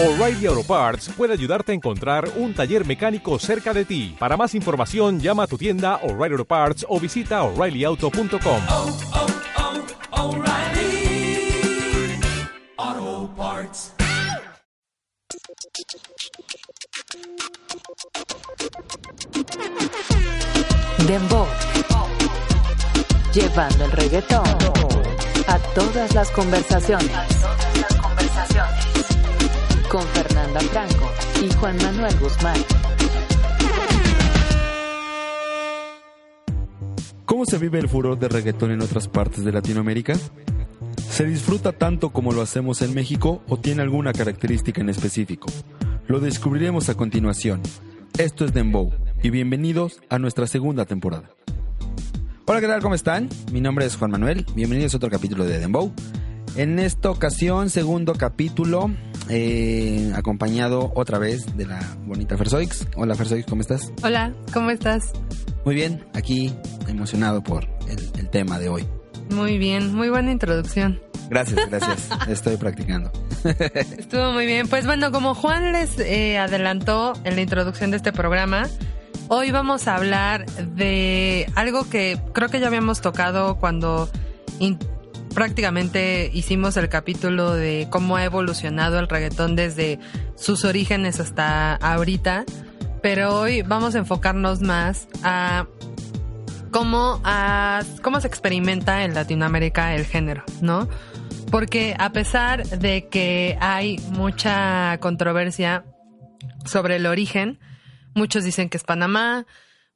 O'Reilly Auto Parts puede ayudarte a encontrar un taller mecánico cerca de ti. Para más información, llama a tu tienda O'Reilly Auto Parts o visita oreillyauto.com. oh, oh, O'Reilly Auto Parts. Dembow. Llevando el reggaetón a todas las conversaciones. Con Fernanda Franco y Juan Manuel Guzmán. ¿Cómo se vive el furor de reggaetón en otras partes de Latinoamérica? ¿Se disfruta tanto como lo hacemos en México o tiene alguna característica en específico? Lo descubriremos a continuación. Esto es Dembow y bienvenidos a nuestra segunda temporada. Hola, ¿qué tal? ¿Cómo están? Mi nombre es Juan Manuel. Bienvenidos a otro capítulo de Dembow. En esta ocasión, segundo capítulo, eh, acompañado otra vez de la bonita Fersoix. Hola Fersoix, ¿cómo estás? Hola, ¿cómo estás? Muy bien, aquí emocionado por el, el tema de hoy. Muy bien, muy buena introducción. Gracias, gracias. Estoy practicando. Estuvo muy bien. Pues bueno, como Juan les eh, adelantó en la introducción de este programa, hoy vamos a hablar de algo que creo que ya habíamos tocado cuando in- prácticamente hicimos el capítulo de cómo ha evolucionado el reggaetón desde sus orígenes hasta ahorita. Pero hoy vamos a enfocarnos más a cómo, a- cómo se experimenta en Latinoamérica el género, ¿no? Porque a pesar de que hay mucha controversia sobre el origen, muchos dicen que es Panamá,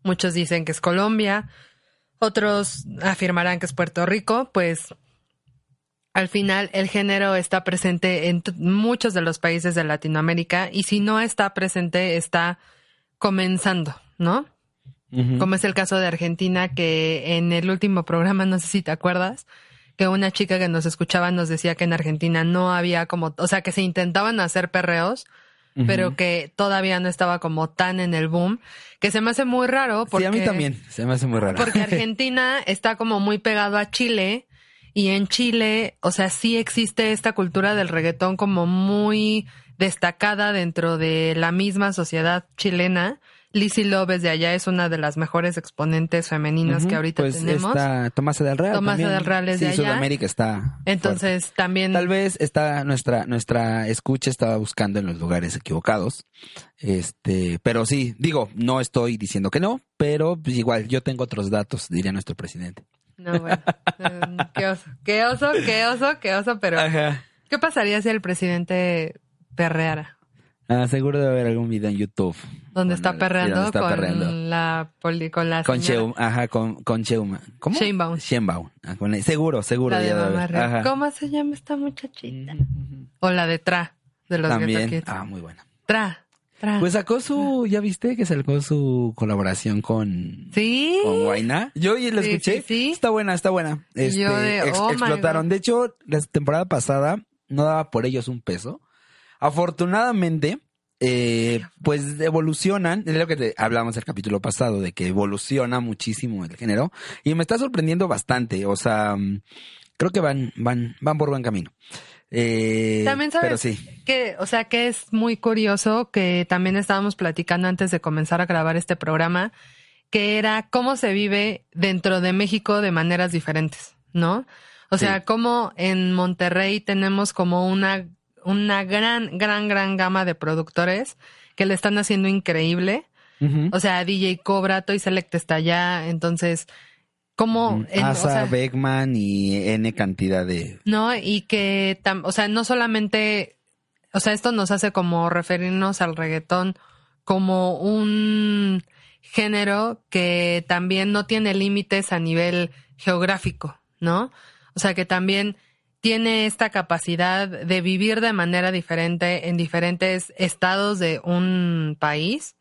muchos dicen que es Colombia, otros afirmarán que es Puerto Rico, pues al final el género está presente en muchos de los países de Latinoamérica y si no está presente está comenzando, ¿no? Como es el caso de Argentina, que en el último programa, no sé si te acuerdas, que una chica que nos escuchaba nos decía que en Argentina no había como, o sea, que se intentaban hacer perreos, pero que todavía no estaba como tan en el boom, que se me hace muy raro porque, Sí, a mí también. Se me hace muy raro. porque Argentina está como muy pegado a Chile y en Chile, o sea, sí existe esta cultura del reggaetón como muy destacada dentro de la misma sociedad chilena. Lizzy López de allá es una de las mejores exponentes femeninas Ujú, que ahorita pues tenemos. Está Tomasa del Real. Tomasa también. del Real es sí, de allá. Sudamérica está. Entonces también. Tal vez está nuestra nuestra escucha estaba buscando en los lugares equivocados. Este, pero sí, digo, no estoy diciendo que no, pero pues, igual yo tengo otros datos, diría nuestro presidente. No, bueno, eh, qué oso, qué oso, qué oso, qué oso, pero Ajá. ¿qué pasaría si el presidente perreara? Ah, seguro debe haber algún video en YouTube. Donde está perreando donde está con perreando. la poli, con la Con Cheum, ajá, con, con Cheuma. ¿Cómo? Sheinbaum. Sheinbaum. Ah, con. Seguro, seguro. la de Mamá. Ajá. ¿Cómo se llama esta muchachita? O la de Tra, de los También. Ah, muy buena. Tra, Pues sacó su, ya viste que sacó su colaboración con, sí. con Guainá. Yo ya la Sí, escuché. sí. Está buena, está buena. Y Este, yo de, ex- oh explotaron. De hecho, la temporada pasada no daba por ellos un peso. Afortunadamente, eh, pues evolucionan, es lo que te hablamos el capítulo pasado, de que evoluciona muchísimo el género. Y me está sorprendiendo bastante. O sea, mm, creo que van, van, van por buen camino. Eh, También sabes Pero sí. que, o sea, que es muy curioso que también estábamos platicando antes de comenzar a grabar este programa, que era cómo se vive dentro de México de maneras diferentes, ¿no? O sea, cómo en Monterrey tenemos como una, una gran, gran, gran gama de productores que le están haciendo increíble. O sea, DJ Cobra, Toy Select está allá, entonces, ¿cómo? en- o Asa, sea, Beckman y N cantidad de... ¿no? Y que, tam- o sea, no solamente, o sea, esto nos hace como referirnos al reggaetón como un género que también no tiene límites a nivel geográfico, ¿no? O sea, que también tiene esta capacidad de vivir de manera diferente en diferentes estados de un país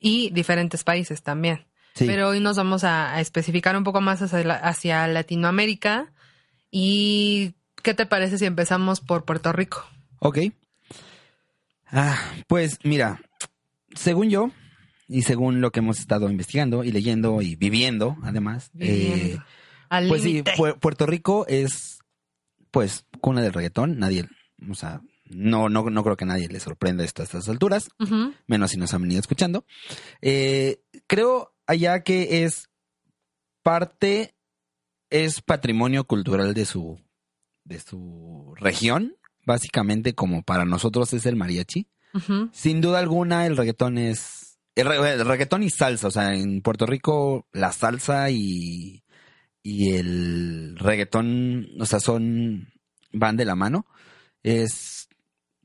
y diferentes países también. Sí. Pero hoy nos vamos a, a especificar un poco más hacia, la- hacia Latinoamérica. ¿Y qué te parece si empezamos por Puerto Rico? Ok. Ah, pues mira, según yo, y según lo que hemos estado investigando y leyendo y viviendo, además, eh. Al pues sí. Pu- Puerto Rico es, pues, cuna del reggaetón. Nadie, o sea, no, no, no creo que a nadie le sorprenda esto a estas alturas, menos si nos han venido escuchando. Eh, creo allá que es parte, es patrimonio cultural de su, de su región, básicamente como para nosotros es el mariachi. Sin duda alguna, el reggaetón es. El, re- el reggaetón y salsa. O sea, en Puerto Rico, la salsa y. Y el reggaetón, o sea, son. van de la mano. Es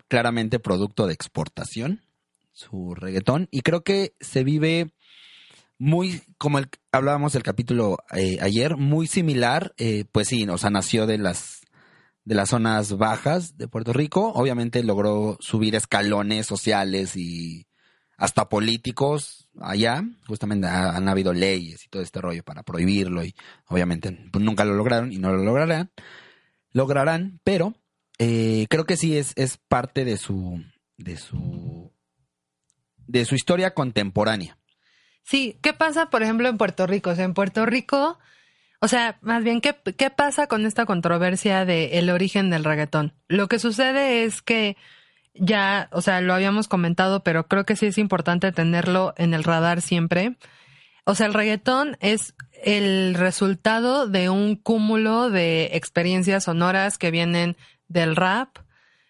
claramente producto de exportación, su reggaetón. Y creo que se vive muy, como el, hablábamos del capítulo eh, ayer, muy similar. eh, pues sí, o sea, nació de las de las zonas bajas de Puerto Rico. Obviamente logró subir escalones sociales y hasta políticos allá. Justamente ha- han habido leyes y todo este rollo para prohibirlo y obviamente pues, nunca lo lograron y no lo lograrán. Lograrán, pero eh, creo que sí es, es parte de su de su de su historia contemporánea. Sí, ¿qué pasa, por ejemplo, en Puerto Rico? O sea, en Puerto Rico, o sea, más bien, ¿qué, qué pasa con esta controversia de el origen del reggaetón? Lo que sucede es que ya, o sea, lo habíamos comentado, pero creo que sí es importante tenerlo en el radar siempre. O sea, el reggaetón es el resultado de un cúmulo de experiencias sonoras que vienen del rap,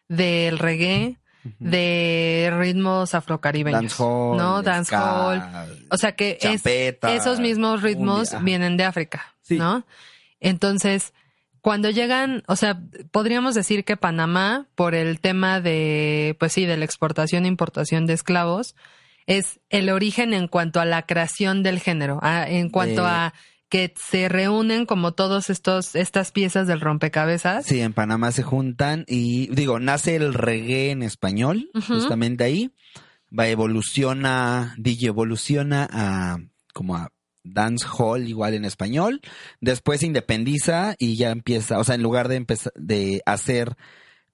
del reggae, de ritmos afrocaribeños. Dancehall, ¿no? ska, Dancehall. O sea que es- esos mismos ritmos vienen de África, Sí. ¿no? Entonces, cuando llegan, o sea, podríamos decir que Panamá, por el tema de, pues sí, de la exportación e importación de esclavos, es el origen en cuanto a la creación del género, a- en cuanto De- a que se reúnen como todos estos, estas piezas del rompecabezas. Sí, en Panamá se juntan y digo, nace el reggae en español, justamente ahí. Va, evoluciona, DJ evoluciona a como a dance hall igual en español. Después se independiza y ya empieza, o sea, en lugar de empezar de hacer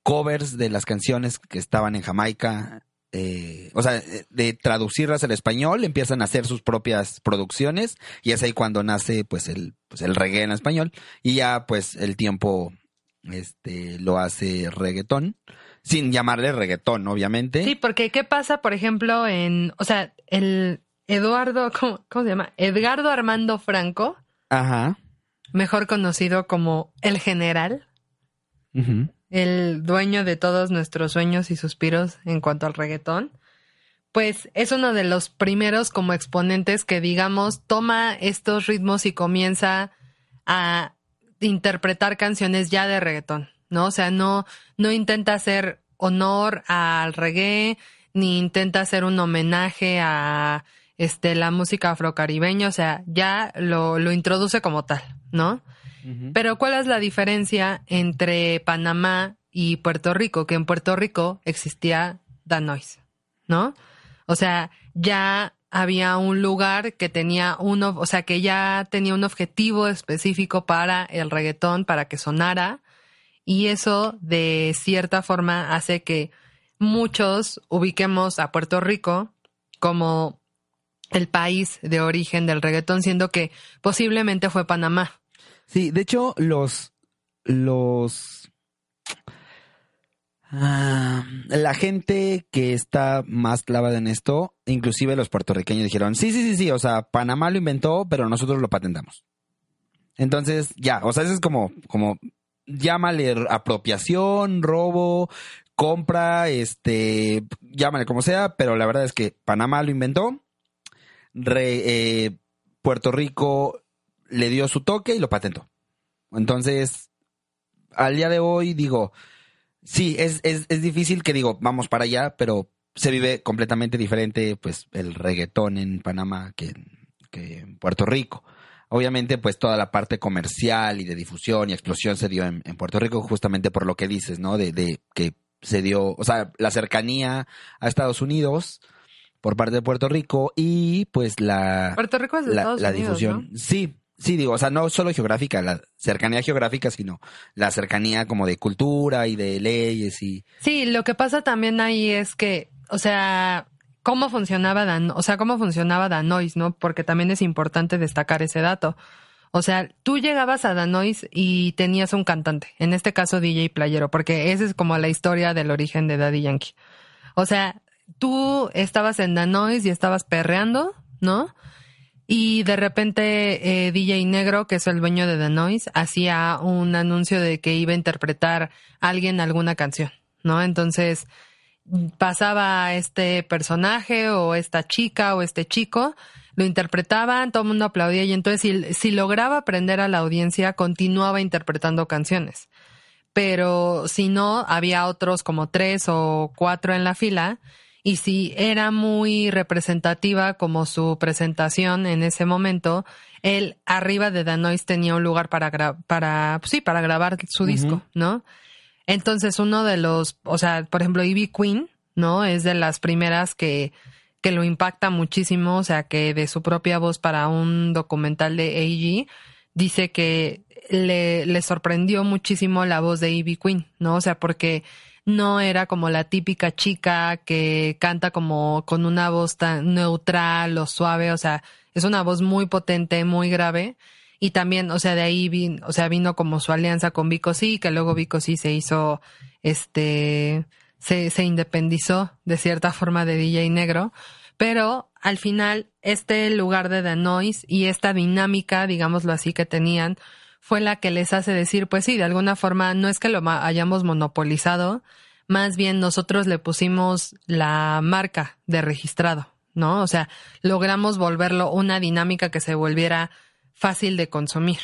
covers de las canciones que estaban en Jamaica, eh, o sea, eh, de traducirlas al español, empiezan a hacer sus propias producciones y es ahí cuando nace pues el, pues el reggae en español y ya pues el tiempo este lo hace reggaetón, sin llamarle reggaetón, obviamente. Sí, porque ¿qué pasa, por ejemplo, en, o sea, el Eduardo, ¿cómo, cómo se llama? Edgardo Armando Franco, Ajá. mejor conocido como el general, Ujú. El dueño de todos nuestros sueños y suspiros en cuanto al reggaetón, pues es uno de los primeros como exponentes que, digamos, toma estos ritmos y comienza a interpretar canciones ya de reggaetón, ¿no? O sea, no, no intenta hacer honor al reggae, ni intenta hacer un homenaje a este la música afrocaribeña, o sea, ya lo, lo introduce como tal, ¿no? Pero ¿cuál es la diferencia entre Panamá y Puerto Rico? Que en Puerto Rico existía Danois, ¿no? O sea, ya había un lugar que tenía uno, o sea, que ya tenía un objetivo específico para el reggaetón, para que sonara, y eso de cierta forma hace que muchos ubiquemos a Puerto Rico como el país de origen del reggaetón, siendo que posiblemente fue Panamá. Sí, de hecho, los. Los. ah, la gente que está más clavada en esto, inclusive los puertorriqueños dijeron, sí, sí, sí, sí, o sea, Panamá lo inventó, pero nosotros lo patentamos. Entonces, ya, o sea, eso es como, como, llámale apropiación, robo, compra, este, llámale como sea, pero la verdad es que Panamá lo inventó, eh, Puerto Rico le dio su toque y lo patentó. Entonces, al día de hoy digo, sí, es, es, es difícil que digo, vamos para allá, pero se vive completamente diferente, pues, el reggaetón en Panamá que, en- que en Puerto Rico. Obviamente, pues toda la parte comercial y de difusión y explosión se dio en, en Puerto Rico justamente por lo que dices, ¿no? De, de que se dio, o sea, la cercanía a Estados Unidos por parte de Puerto Rico y pues la, Puerto Rico es de la, Estados la Unidos, difusión. Sí, sí, digo, o sea, no solo geográfica, la cercanía geográfica, sino la cercanía como de cultura y de leyes y... Sí, lo que pasa también ahí es que, o sea, cómo funcionaba Dan, o sea, cómo funcionaba Danois, ¿no? Porque también es importante destacar ese dato. O sea, tú llegabas a Danois y tenías un cantante, en este caso DJ Playero, porque esa es como la historia del origen de Daddy Yankee. O sea, tú estabas en Danois y estabas perreando, ¿no? Y de repente eh, DJ Negro, que es el dueño de The Noise, hacía un anuncio de que iba a interpretar a alguien alguna canción, ¿no? Entonces pasaba este personaje o esta chica o este chico, lo interpretaban, todo el mundo aplaudía y entonces si, si lograba aprender a la audiencia, continuaba interpretando canciones. Pero si no, había otros como tres o cuatro en la fila y si era muy representativa como su presentación en ese momento, él arriba de Danois tenía un lugar para para pues sí, para grabar su disco, ¿no? Entonces uno de los, o sea, por ejemplo, Ivy Queen, ¿no? Es de las primeras que que lo impacta muchísimo, o sea, que de su propia voz para un documental de AG dice que le, le sorprendió muchísimo la voz de Ivy Queen, ¿no? O sea, porque no era como la típica chica que canta como con una voz tan neutral o suave, o sea, es una voz muy potente, muy grave. Y también, o sea, de ahí vino, o sea, vino como su alianza con Vico Sí, que luego Vico Sí se hizo, este, se, se independizó de cierta forma de DJ negro. Pero al final, este lugar de The Noise y esta dinámica, digámoslo así, que tenían, fue la que les hace decir, pues sí, de alguna forma no es que lo hayamos monopolizado, más bien nosotros le pusimos la marca de registrado, ¿no? O sea, logramos volverlo una dinámica que se volviera fácil de consumir,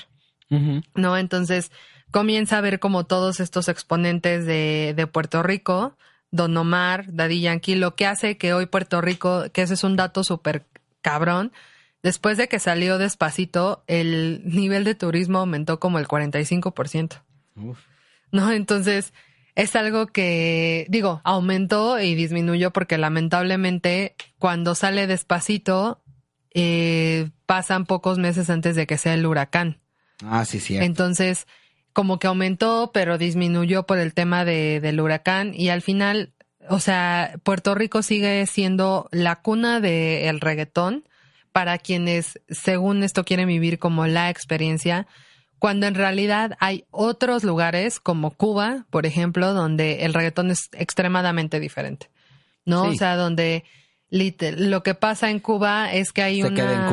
¿no? Entonces comienza a ver como todos estos exponentes de, de Puerto Rico, Don Omar, Daddy Yankee, lo que hace que hoy Puerto Rico, que ese es un dato súper cabrón, Después de que salió despacito, el nivel de turismo aumentó como el 45%. Uf. ¿No? Entonces, es algo que, digo, aumentó y disminuyó porque lamentablemente cuando sale despacito, eh, pasan pocos meses antes de que sea el huracán. Ah, sí, sí. Entonces, como que aumentó, pero disminuyó por el tema de, del huracán y al final, o sea, Puerto Rico sigue siendo la cuna del reggaetón para quienes, según esto, quieren vivir como la experiencia, cuando en realidad hay otros lugares como Cuba, por ejemplo, donde el reggaetón es extremadamente diferente, ¿no? O sea, donde lo que pasa en Cuba es que hay una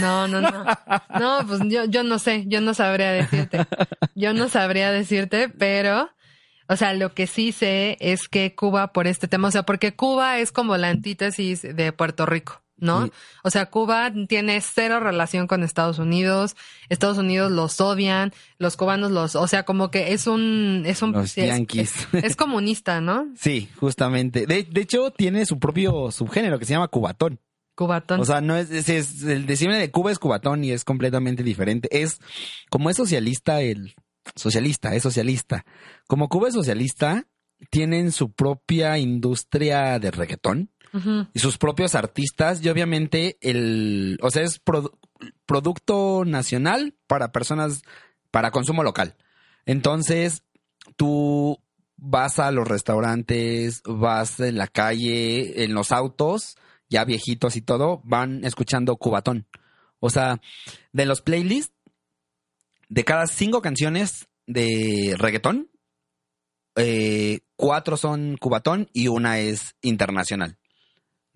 no. no no. No pues yo yo no sé yo no sabría decirte. Yo no sabría decirte pero o sea lo que sí sé es que Cuba por este tema o sea porque Cuba es como la antítesis de Puerto Rico ¿no? O sea, Cuba tiene cero relación con Estados Unidos, Estados Unidos los odian, los cubanos los, o sea, como que es un, es un, los yanquis. Es, comunista, ¿no? Sí, justamente. De, de, hecho, tiene su propio subgénero que se llama cubatón. Cubatón. O sea, no es, es, el decirme de Cuba es cubatón y es completamente diferente. Es, como es socialista, el socialista, es socialista. Como Cuba es socialista, tienen su propia industria de reggaetón y sus propios artistas y obviamente el, o sea, es producto nacional para personas, para consumo local. Entonces, tú vas a los restaurantes, vas en la calle, en los autos, ya viejitos y todo, van escuchando cubatón. O sea, de los playlists, de cada cinco canciones de reggaetón, eh, cuatro son cubatón y una es internacional.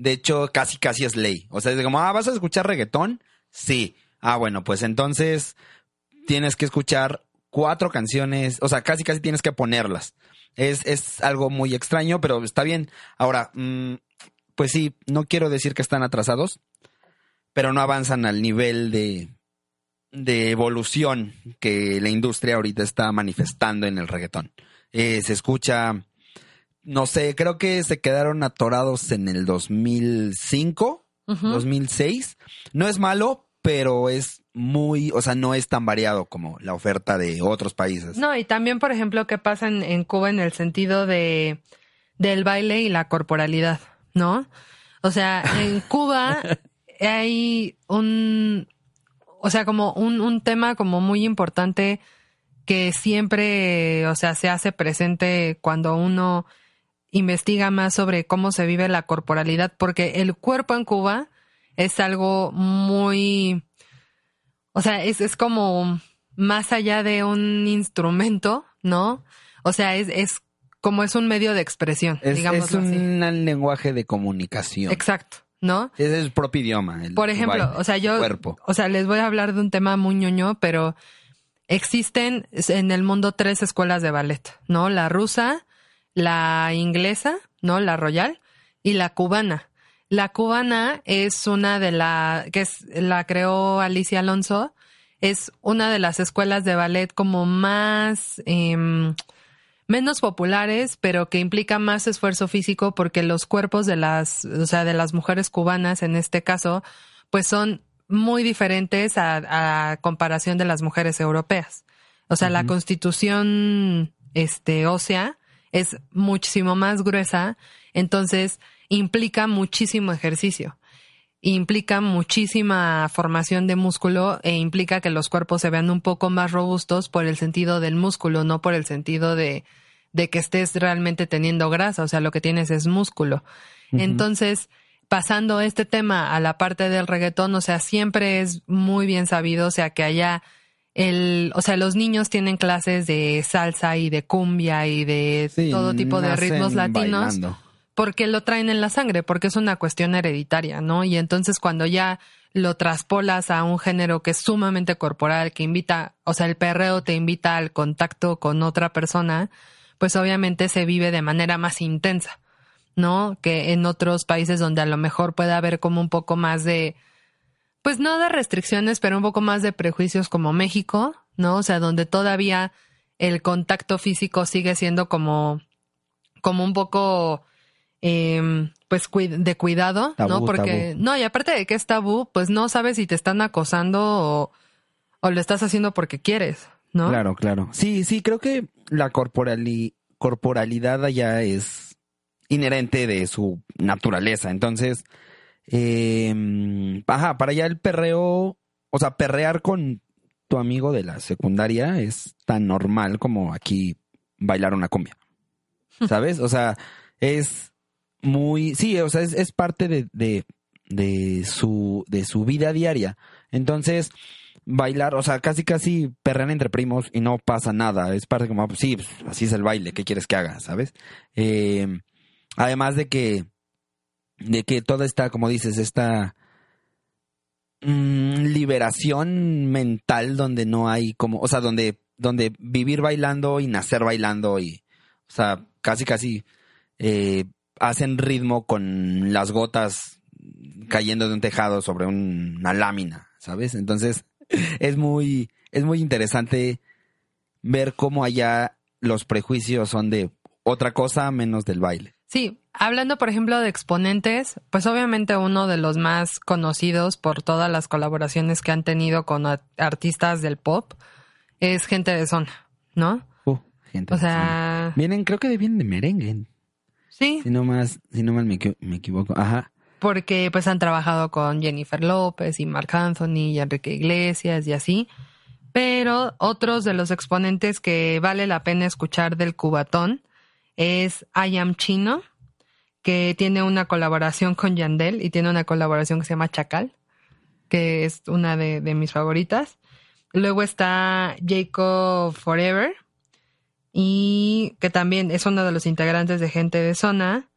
De hecho, casi casi es ley. O sea, es como, ah, ¿vas a escuchar reggaetón? Sí. Ah, bueno, pues entonces tienes que escuchar cuatro canciones, o sea, casi casi tienes que ponerlas. Es, es algo muy extraño, pero está bien. Ahora, mm, pues sí, no quiero decir que están atrasados, pero no avanzan al nivel de, de evolución que la industria ahorita está manifestando en el reggaetón. Eh, se escucha no sé, creo que se quedaron atorados en el 2005, 2006. No es malo, pero es muy, o sea, no es tan variado como la oferta de otros países. No, y también, por ejemplo, qué pasa en, Cuba en el sentido de del baile y la corporalidad, ¿no? O sea, en Cuba hay un, o sea, como un, un tema como muy importante que siempre, o sea, se hace presente cuando uno investiga más sobre cómo se vive la corporalidad, porque el cuerpo en Cuba es algo muy, o sea, es, es como más allá de un instrumento, ¿no? O sea, es, es como es un medio de expresión, Es, digamos es un lenguaje de comunicación. Exacto, ¿no? Es el propio idioma. el Por ejemplo, baile, o sea, yo, cuerpo. o sea, les voy a hablar de un tema muy ñoño, pero existen en el mundo tres escuelas de ballet, ¿no? La rusa, la inglesa, ¿no? La royal y la cubana. La cubana es una de la que es la creó Alicia Alonso, es una de las escuelas de ballet como más em, menos populares, pero que implica más esfuerzo físico porque los cuerpos de las, o sea, de las mujeres cubanas en este caso, pues son muy diferentes a, a comparación de las mujeres europeas. O sea, la constitución este ósea es muchísimo más gruesa, entonces implica muchísimo ejercicio. Implica muchísima formación de músculo e implica que los cuerpos se vean un poco más robustos por el sentido del músculo, no por el sentido de, de que estés realmente teniendo grasa, o sea, lo que tienes es músculo. Entonces, pasando este tema a la parte del reggaetón, o sea, siempre es muy bien sabido, o sea, que haya el, o sea, los niños tienen clases de salsa y de cumbia y de Sí, todo tipo de ritmos latinos bailando. porque lo traen en la sangre, porque es una cuestión hereditaria, ¿no? Y entonces cuando ya lo traspolas a un género que es sumamente corporal, que invita, o sea, el perreo te invita al contacto con otra persona, pues obviamente se vive de manera más intensa, ¿no? Que en otros países donde a lo mejor puede haber como un poco más de, pues no de restricciones, pero un poco más de prejuicios como México, ¿no? O sea, donde todavía el contacto físico sigue siendo como, como un poco, eh, pues de cuidado, Tabú, ¿no? Porque, tabú. no, y aparte de que es tabú, pues no sabes si te están acosando o, o lo estás haciendo porque quieres, ¿no? Claro, claro. Sí, sí, creo que la corporali- corporalidad allá es inherente de su naturaleza. Entonces, eh, ajá, para allá el perreo, o sea, perrear con tu amigo de la secundaria es tan normal como aquí bailar una cumbia. ¿Sabes? O sea, es muy, sí, o sea, es, es parte de, de, de su, de su vida diaria. Entonces, bailar, o sea, casi casi perrean entre primos y no pasa nada. Es parte como, pues, sí, pues, así es el baile, ¿qué quieres que haga? ¿Sabes? Eh, además de que, de que toda esta, como dices, esta mm, liberación mental donde no hay como, o sea, donde, donde vivir bailando y nacer bailando y, o sea, casi casi eh, hacen ritmo con las gotas cayendo de un tejado sobre un- una lámina, ¿sabes? Entonces, es muy, es muy interesante ver cómo allá los prejuicios son de otra cosa menos del baile. Sí, hablando por ejemplo de exponentes, pues obviamente uno de los más conocidos por todas las colaboraciones que han tenido con artistas del pop es gente de zona, ¿no? Uh, gente O sea, vienen, creo que vienen de merengue, sí, si no más, si no mal me, me equivoco. Ajá. porque pues han trabajado con Jennifer López y Marc Anthony y Enrique Iglesias y así. Pero otros de los exponentes que vale la pena escuchar del cubatón es I Am Chino, que tiene una colaboración con Yandel y tiene una colaboración que se llama Chacal, que es una de, mis favoritas. Luego está Jacob Forever, y que también es uno de los integrantes de Gente de Zona,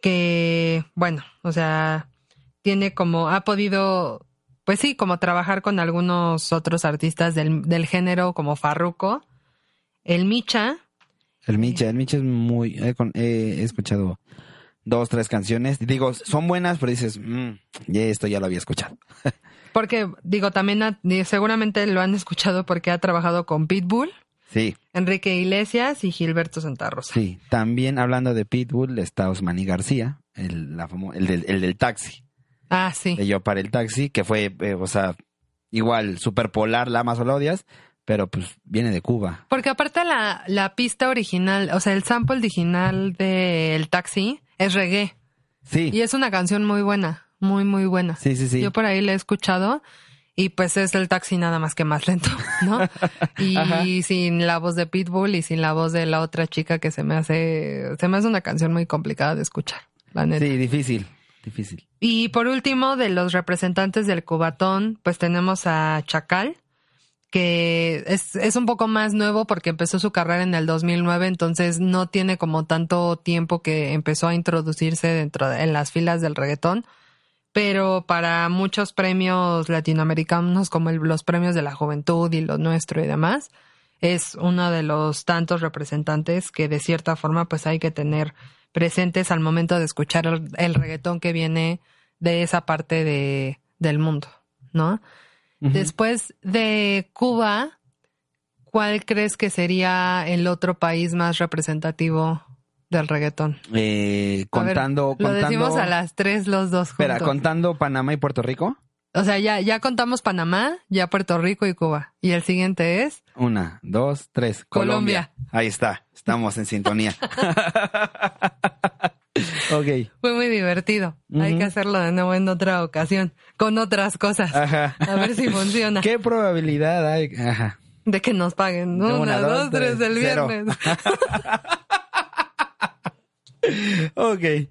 que, bueno, o sea, tiene como, ha podido, pues sí, como trabajar con algunos otros artistas del, del género como Farruko, el Micha, El Micha, el Micha es muy, he, con- he- he escuchado dos, tres canciones. Digo, son buenas, pero dices, "Mm, ya esto ya lo había escuchado. porque digo, también ha- seguramente lo han escuchado porque ha trabajado con Pitbull, Sí, Enrique Iglesias y Gilberto Santa Rosa. sí. También hablando de Pitbull está Osmani García, el, la famo- el, del, el del taxi. Ah, sí. de Yo para el taxi, que fue, eh, o sea, igual, super polar, la la odias, pero pues viene de Cuba. Porque aparte la, la pista original, o sea, el sample original del taxi es reggae. Sí, Y es una canción muy buena, muy, muy buena. sí, sí, sí. Yo por ahí la he escuchado y pues es el taxi nada más que más lento, ¿no? Y Ajá. sin la voz de Pitbull y sin la voz de la otra chica que se me hace, se me hace una canción muy complicada de escuchar, la neta. Sí, difícil. difícil. Y por último, de los representantes del Cubatón, pues tenemos a Chacal, que es, es un poco más nuevo porque empezó su carrera en el 2009, entonces no tiene como tanto tiempo que empezó a introducirse dentro de, en las filas del reggaetón. Pero para muchos premios latinoamericanos, como los premios de la juventud y lo nuestro y demás, es uno de los tantos representantes que de cierta forma pues hay que tener presentes al momento de escuchar el, el reggaetón que viene de esa parte de, del mundo, ¿no? Después de Cuba, ¿cuál crees que sería el otro país más representativo del reggaetón? Eh, ver, contando, lo contando. decimos a las tres los dos juntos. Espera, contando Panamá y Puerto Rico. O sea, ya, ya contamos Panamá, ya Puerto Rico y Cuba. Y el siguiente es Una, dos, tres. Colombia. Ahí está. Estamos en sintonía. ok. Fue muy divertido. Hay que hacerlo de nuevo en otra ocasión, con otras cosas. Ajá. A ver si funciona. ¿Qué probabilidad hay? Ajá. De que nos paguen. Una, una, dos, dos, tres, tres, el cero. viernes. Ok.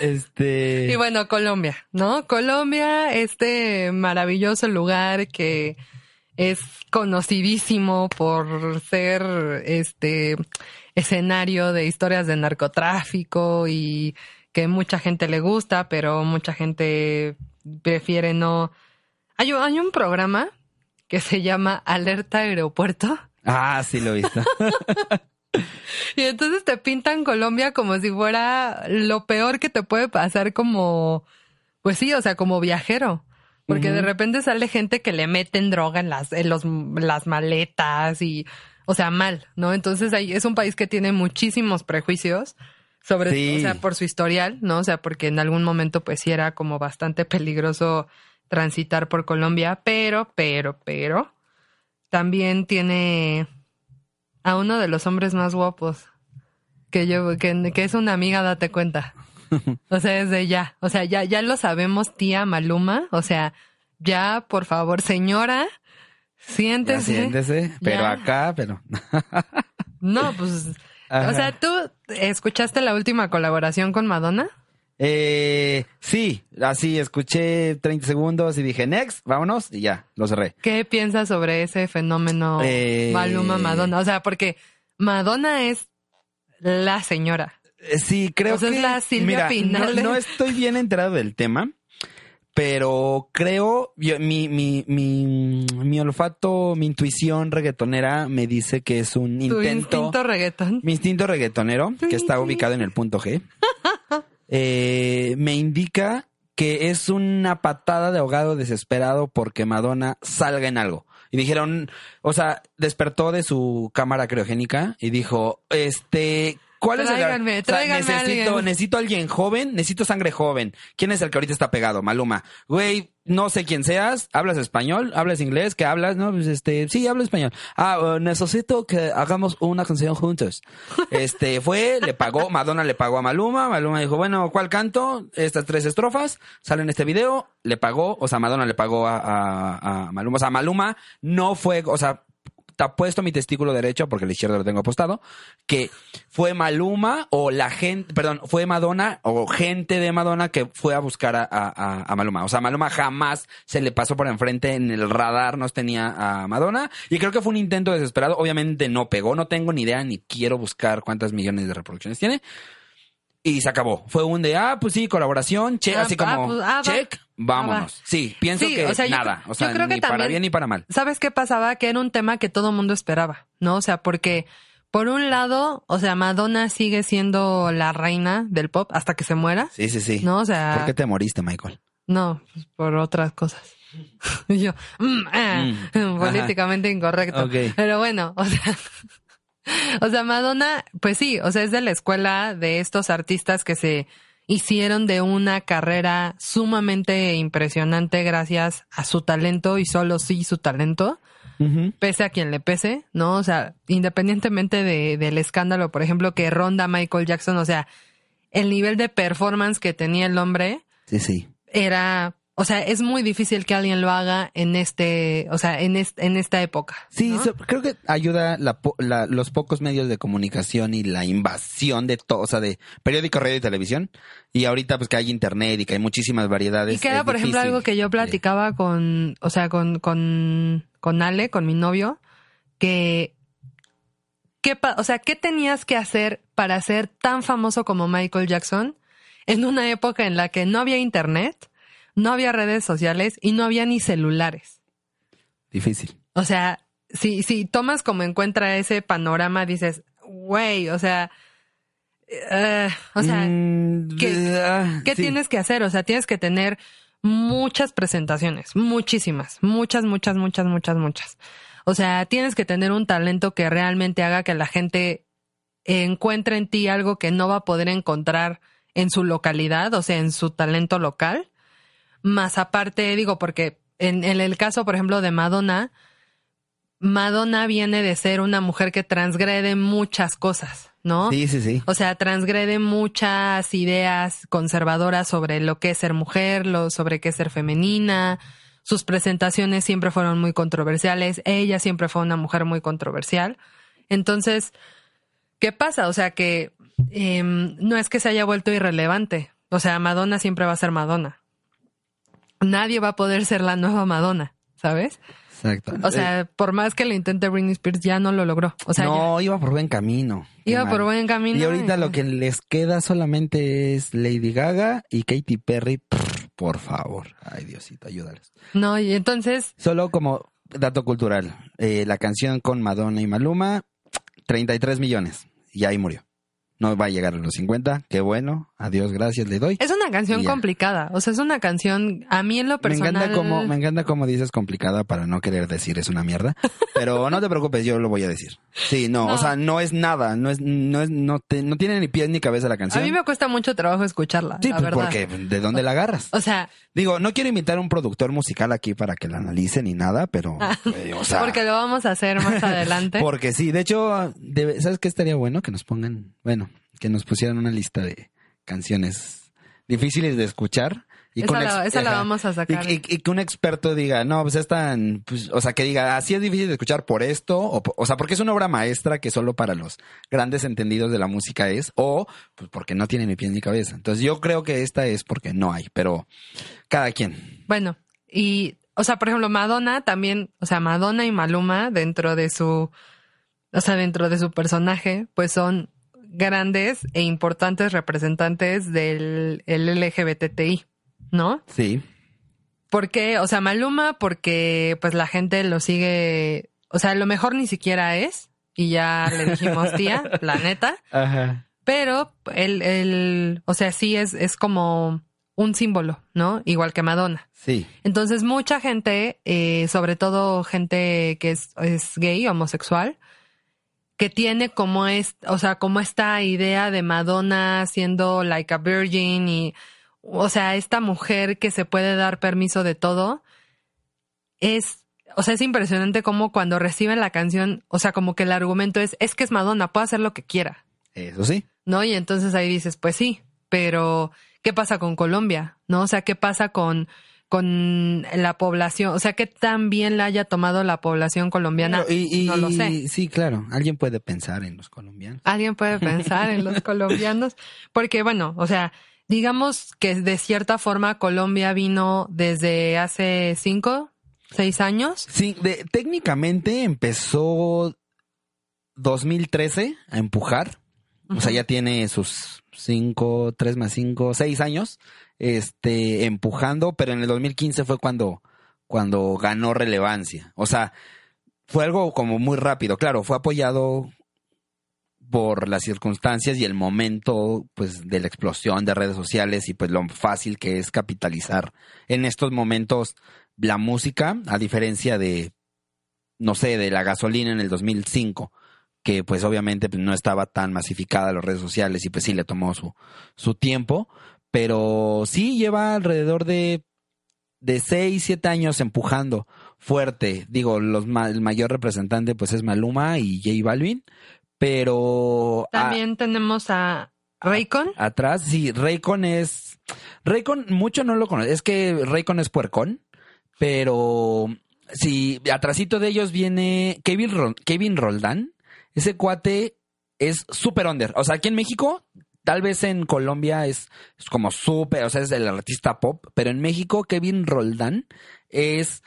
Este. Y bueno, Colombia, ¿no? Colombia, este maravilloso lugar que es conocidísimo por ser este escenario de historias de narcotráfico y que mucha gente le gusta, pero mucha gente prefiere no. Hay, un- hay un programa que se llama Alerta Aeropuerto. Ah, sí lo he visto. Y entonces te pintan Colombia como si fuera lo peor que te puede pasar como, pues sí, o sea, como viajero. Porque de repente sale gente que le meten droga en las, en los, las maletas y, o sea, mal, ¿no? Entonces ahí es un país que tiene muchísimos prejuicios sobre, Sí. o sea, por su historial, ¿no? O sea, porque en algún momento pues sí era como bastante peligroso transitar por Colombia, pero, pero, pero, también tiene a uno de los hombres más guapos que yo que, que es una amiga date cuenta o sea es de ya o sea ya ya lo sabemos tía Maluma o sea ya por favor señora siéntese siéntese, pero Ya. acá, pero. no pues Ajá. o sea tú escuchaste la última colaboración con Madonna Eh, sí, así escuché 30 segundos y dije, next, vámonos, y ya, lo cerré. qué piensas sobre ese fenómeno Eh. Maluma Madonna o sea porque Madonna es la señora Sí, creo O sea, es que. la Silvia mira, Pinal no estoy bien enterado del tema, pero creo. yo- mi, mi, mi, mi olfato, mi intuición reggaetonera me dice que es un tu intento. instinto reggaetón Mi instinto reggaetonero, que está ubicado en el punto G, eh, me indica que es una patada de ahogado desesperado porque Madonna salga en algo. Y dijeron, o sea, despertó de su cámara criogénica y dijo, este, ¿cuál es Tráiganme, el... o sea, tráiganme a necesito, alguien. necesito alguien joven, necesito sangre joven. ¿Quién es el que ahorita está pegado? Maluma. Güey, no sé quién seas, hablas español, hablas inglés, ¿qué hablas? No, pues este, sí, hablo español. Ah, eh, necesito que hagamos una canción juntos. Este, fue, le pagó, Madonna le pagó a Maluma, Maluma dijo, bueno, ¿cuál canto? Estas tres estrofas, salen en este video, le pagó, o sea, Madonna le pagó a, a, a Maluma, o sea, Maluma no fue, o sea, te apuesto mi testículo derecho, porque el izquierdo lo tengo apostado, que fue Maluma o la gente, perdón, fue Madonna o gente de Madonna que fue a buscar a, a- a Maluma. O sea, Maluma jamás se le pasó por enfrente en el radar, nos tenía a Madonna. Y creo que fue un intento desesperado. Obviamente no pegó, no tengo ni idea, ni quiero buscar cuántas millones de reproducciones tiene. Y se acabó. Fue un de, ah, pues sí, colaboración, che, Ah, así ah, como, pues, ah, check, vámonos. Ah, sí, pienso Sí, que o sea, nada. o sea, yo creo que ni para también- bien ni para mal. ¿Sabes qué pasaba? Que era un tema que todo mundo esperaba, ¿no? O sea, porque por un lado, o sea, Madonna sigue siendo la reina del pop hasta que se muera. Sí, sí, sí. No, o sea, ¿Por qué te moriste, Michael? no, pues, por otras cosas. Y yo, mm, ah, Mm, políticamente incorrecto. Ok. Pero bueno, o sea, o sea, Madonna, pues sí, o sea, es de la escuela de estos artistas que se hicieron de una carrera sumamente impresionante gracias a su talento y solo sí su talento pese a quien le pese, ¿no? O sea, independientemente de, del escándalo, por ejemplo, que ronda Michael Jackson, o sea, el nivel de performance que tenía el hombre Sí, sí. era o sea, es muy difícil que alguien lo haga en este, o sea, en, est- en esta época. Sí, ¿no? so- creo que ayuda la po- la- los pocos medios de comunicación y la invasión de todo, o sea, de periódico, radio y televisión. Y ahorita pues que hay internet y que hay muchísimas variedades. Y que era, por ejemplo, algo que yo platicaba con, o sea, con, con, con Ale, con mi novio, que, ¿qué pa- o sea, ¿qué tenías que hacer para ser tan famoso como Michael Jackson en una época en la que no había internet, no había redes sociales y no había ni celulares? Difícil. O sea, si, si tomas como en cuenta ese panorama, dices, güey, o sea, eh, o sea, Mm, ¿qué- ah, ¿Qué sí. tienes que hacer? O sea, tienes que tener muchas presentaciones, muchísimas, muchas, muchas, muchas, muchas, muchas. O sea, tienes que tener un talento que realmente haga que la gente encuentre en ti algo que no va a poder encontrar en su localidad, o sea, en su talento local. Más aparte, digo, porque en, en el caso, por ejemplo, de Madonna, Madonna viene de ser una mujer que transgrede muchas cosas, ¿no? Sí, sí, sí. O sea, transgrede muchas ideas conservadoras sobre lo que es ser mujer, lo, sobre qué es ser femenina. Sus presentaciones siempre fueron muy controversiales. Ella siempre fue una mujer muy controversial. Entonces, ¿qué pasa? O sea, que em, no es que se haya vuelto irrelevante. O sea, Madonna siempre va a ser Madonna. Nadie va a poder ser la nueva Madonna, ¿sabes? Exacto. O sea, por más que lo intente Britney Spears, ya no lo logró. O sea, no, iba por buen camino. iba por buen camino. Y ahorita lo que les queda solamente es Lady Gaga y Katy Perry. Por favor. Ay, Diosito, ayúdales. No, y entonces, Solo como dato cultural. eh, la canción con Madonna y Maluma, 33 millones. Y ahí murió. No va a llegar a los 50. Qué bueno. Adiós, gracias, le doy. es una canción complicada. O sea, es una canción, a mí en lo Me personal. encanta como me encanta como dices complicada para no querer decir es una mierda, pero no te preocupes, yo lo voy a decir. Sí, no, No. o sea, no es nada, no es no es no te- no tiene ni pies ni cabeza la A canción. mí me cuesta mucho trabajo escucharla, sí, la pues verdad. porque de dónde la agarras. O sea, Digo, no quiero invitar a un productor musical aquí para que la analice ni nada, pero eh, o sea, Ah, porque lo vamos a hacer más adelante. porque sí, de hecho, debe- ¿sabes qué estaría bueno que nos pongan, bueno, que nos pusieran una lista de canciones difíciles de escuchar y Esa con la- esa la vamos a sacar. Y, y- y que un experto diga, no, pues es tan, pues, o sea, que diga, así es difícil de escuchar por esto, o, o sea, porque es una obra maestra que solo para los grandes entendidos de la música es, o pues porque no tiene ni pie ni cabeza. Entonces yo creo que esta es porque no hay, pero cada quien. Bueno, y, o sea, por ejemplo, Madonna también, o sea, Madonna y Maluma dentro de su, o sea, dentro de su personaje, pues son grandes e importantes representantes del el LGBTI, ¿no? Sí. ¿Por qué? O sea, Maluma porque pues la gente lo sigue, o sea, lo mejor ni siquiera es, y ya le dijimos tía, la neta, Ajá. pero él, él, o sea, sí es, es como un símbolo, ¿no? Igual que Madonna. Sí. Entonces, mucha gente, eh, sobre todo gente que es, es gay, homosexual, que tiene como es, o sea, como esta idea de Madonna siendo like a virgin y, o sea, esta mujer que se puede dar permiso de todo, es, o sea, es impresionante como cuando reciben la canción, o sea, como que el argumento es, es que es Madonna, puede hacer lo que quiera. Eso sí. ¿no? Y entonces ahí dices, pues sí, pero ¿qué pasa con Colombia? ¿No? O sea, ¿qué pasa con, con la población? O sea, ¿qué tan bien la haya tomado la población colombiana? Y- no lo sé. Sí, claro. Alguien puede pensar en los colombianos. Alguien puede pensar en los colombianos, porque bueno, o sea, digamos que de cierta forma Colombia vino desde hace cinco, seis años. Sí, de- técnicamente empezó 2013 a empujar. O sea, ya tiene sus cinco, tres más cinco, seis años, este, empujando, pero en el 2015 fue cuando, cuando ganó relevancia. O sea, fue algo como muy rápido. Claro, fue apoyado por las circunstancias y el momento, pues, de la explosión de redes sociales y pues lo fácil que es capitalizar en estos momentos la música, a diferencia de, no sé, de la gasolina en el 2005 que pues obviamente pues, no estaba tan masificada las redes sociales y pues sí le tomó su, su tiempo, pero sí lleva alrededor de, de 6, 7 años empujando fuerte. Digo, los ma- el mayor representante pues es Maluma y J Balvin, pero... a- También tenemos a Raycon. atrás, sí, Raycon es... Raycon, mucho no lo conozco. Es que Raycon es puercón, pero si atrasito de ellos viene Kevin, Kevin Roldán. Ese cuate es súper under. O sea, aquí en México, tal vez en Colombia es, es como súper, o sea, es el artista pop, pero en México Kevin Roldán es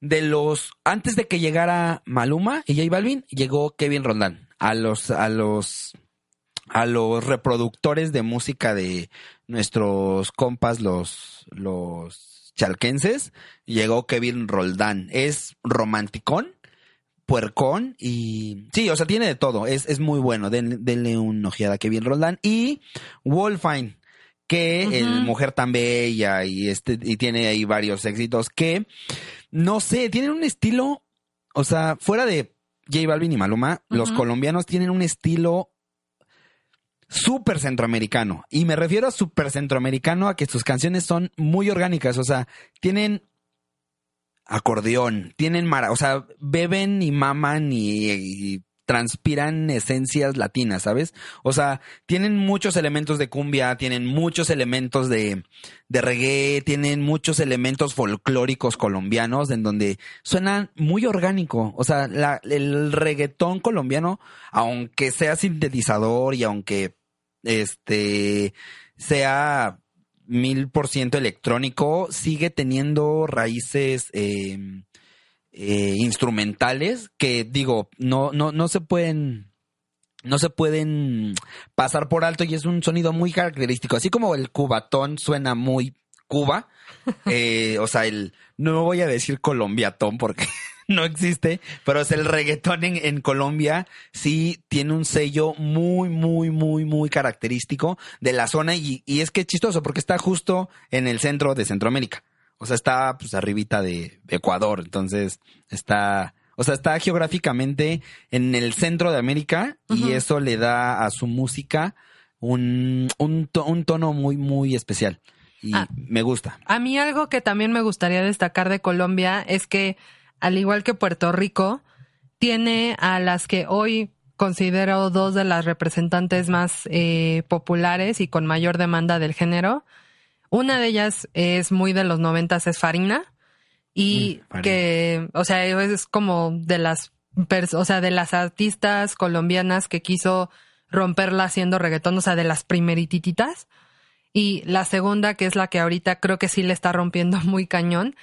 de los antes de que llegara Maluma y J Balvin, llegó Kevin Roldán a los a los a los reproductores de música de nuestros compas los los chalquenses, llegó Kevin Roldán. Es romanticón, puercón y sí, o sea, tiene de todo. Es, es muy bueno. Den- denle una ojeada a Kevin Roldán y Wolfine que el Ujú. mujer tan bella y este y tiene ahí varios éxitos que no sé, tienen un estilo, o sea, fuera de J Balvin y Maluma, los colombianos tienen un estilo súper centroamericano. Y me refiero a súper centroamericano a que sus canciones son muy orgánicas, o sea, tienen acordeón, tienen mara, o sea, beben y maman y, transpiran esencias latinas, ¿sabes? O sea, tienen muchos elementos de cumbia, tienen muchos elementos de, de reggae, tienen muchos elementos folclóricos colombianos en donde suenan muy orgánico. O sea, el reggaetón colombiano, aunque sea sintetizador y aunque este sea mil por ciento electrónico, sigue teniendo raíces eh, eh, instrumentales que digo, no, no, no se pueden, no se pueden pasar por alto y es un sonido muy característico. Así como el cubatón suena muy Cuba, eh, o sea, el, no voy a decir colombiatón porque no existe, pero es el reggaetón en, en Colombia, sí tiene un sello muy, muy, muy, muy característico de la zona y, y es que es chistoso porque está justo en el centro de Centroamérica. O sea, está pues arribita de Ecuador, entonces está, o sea, está geográficamente en el centro de América y eso le da a su música un, un tono muy, muy especial. Y Ah. me gusta. A mí algo que también me gustaría destacar de Colombia es que, al igual que Puerto Rico, tiene a las que hoy considero dos de las representantes más eh, populares y con mayor demanda del género. Una de ellas es muy de los noventas, es Farina. Y Mm, que, o sea, es como de las, o sea, de las artistas colombianas que quiso romperla haciendo reggaetón, o sea, de las primeritititas. Y la segunda, que es la que ahorita creo que sí le está rompiendo muy cañón.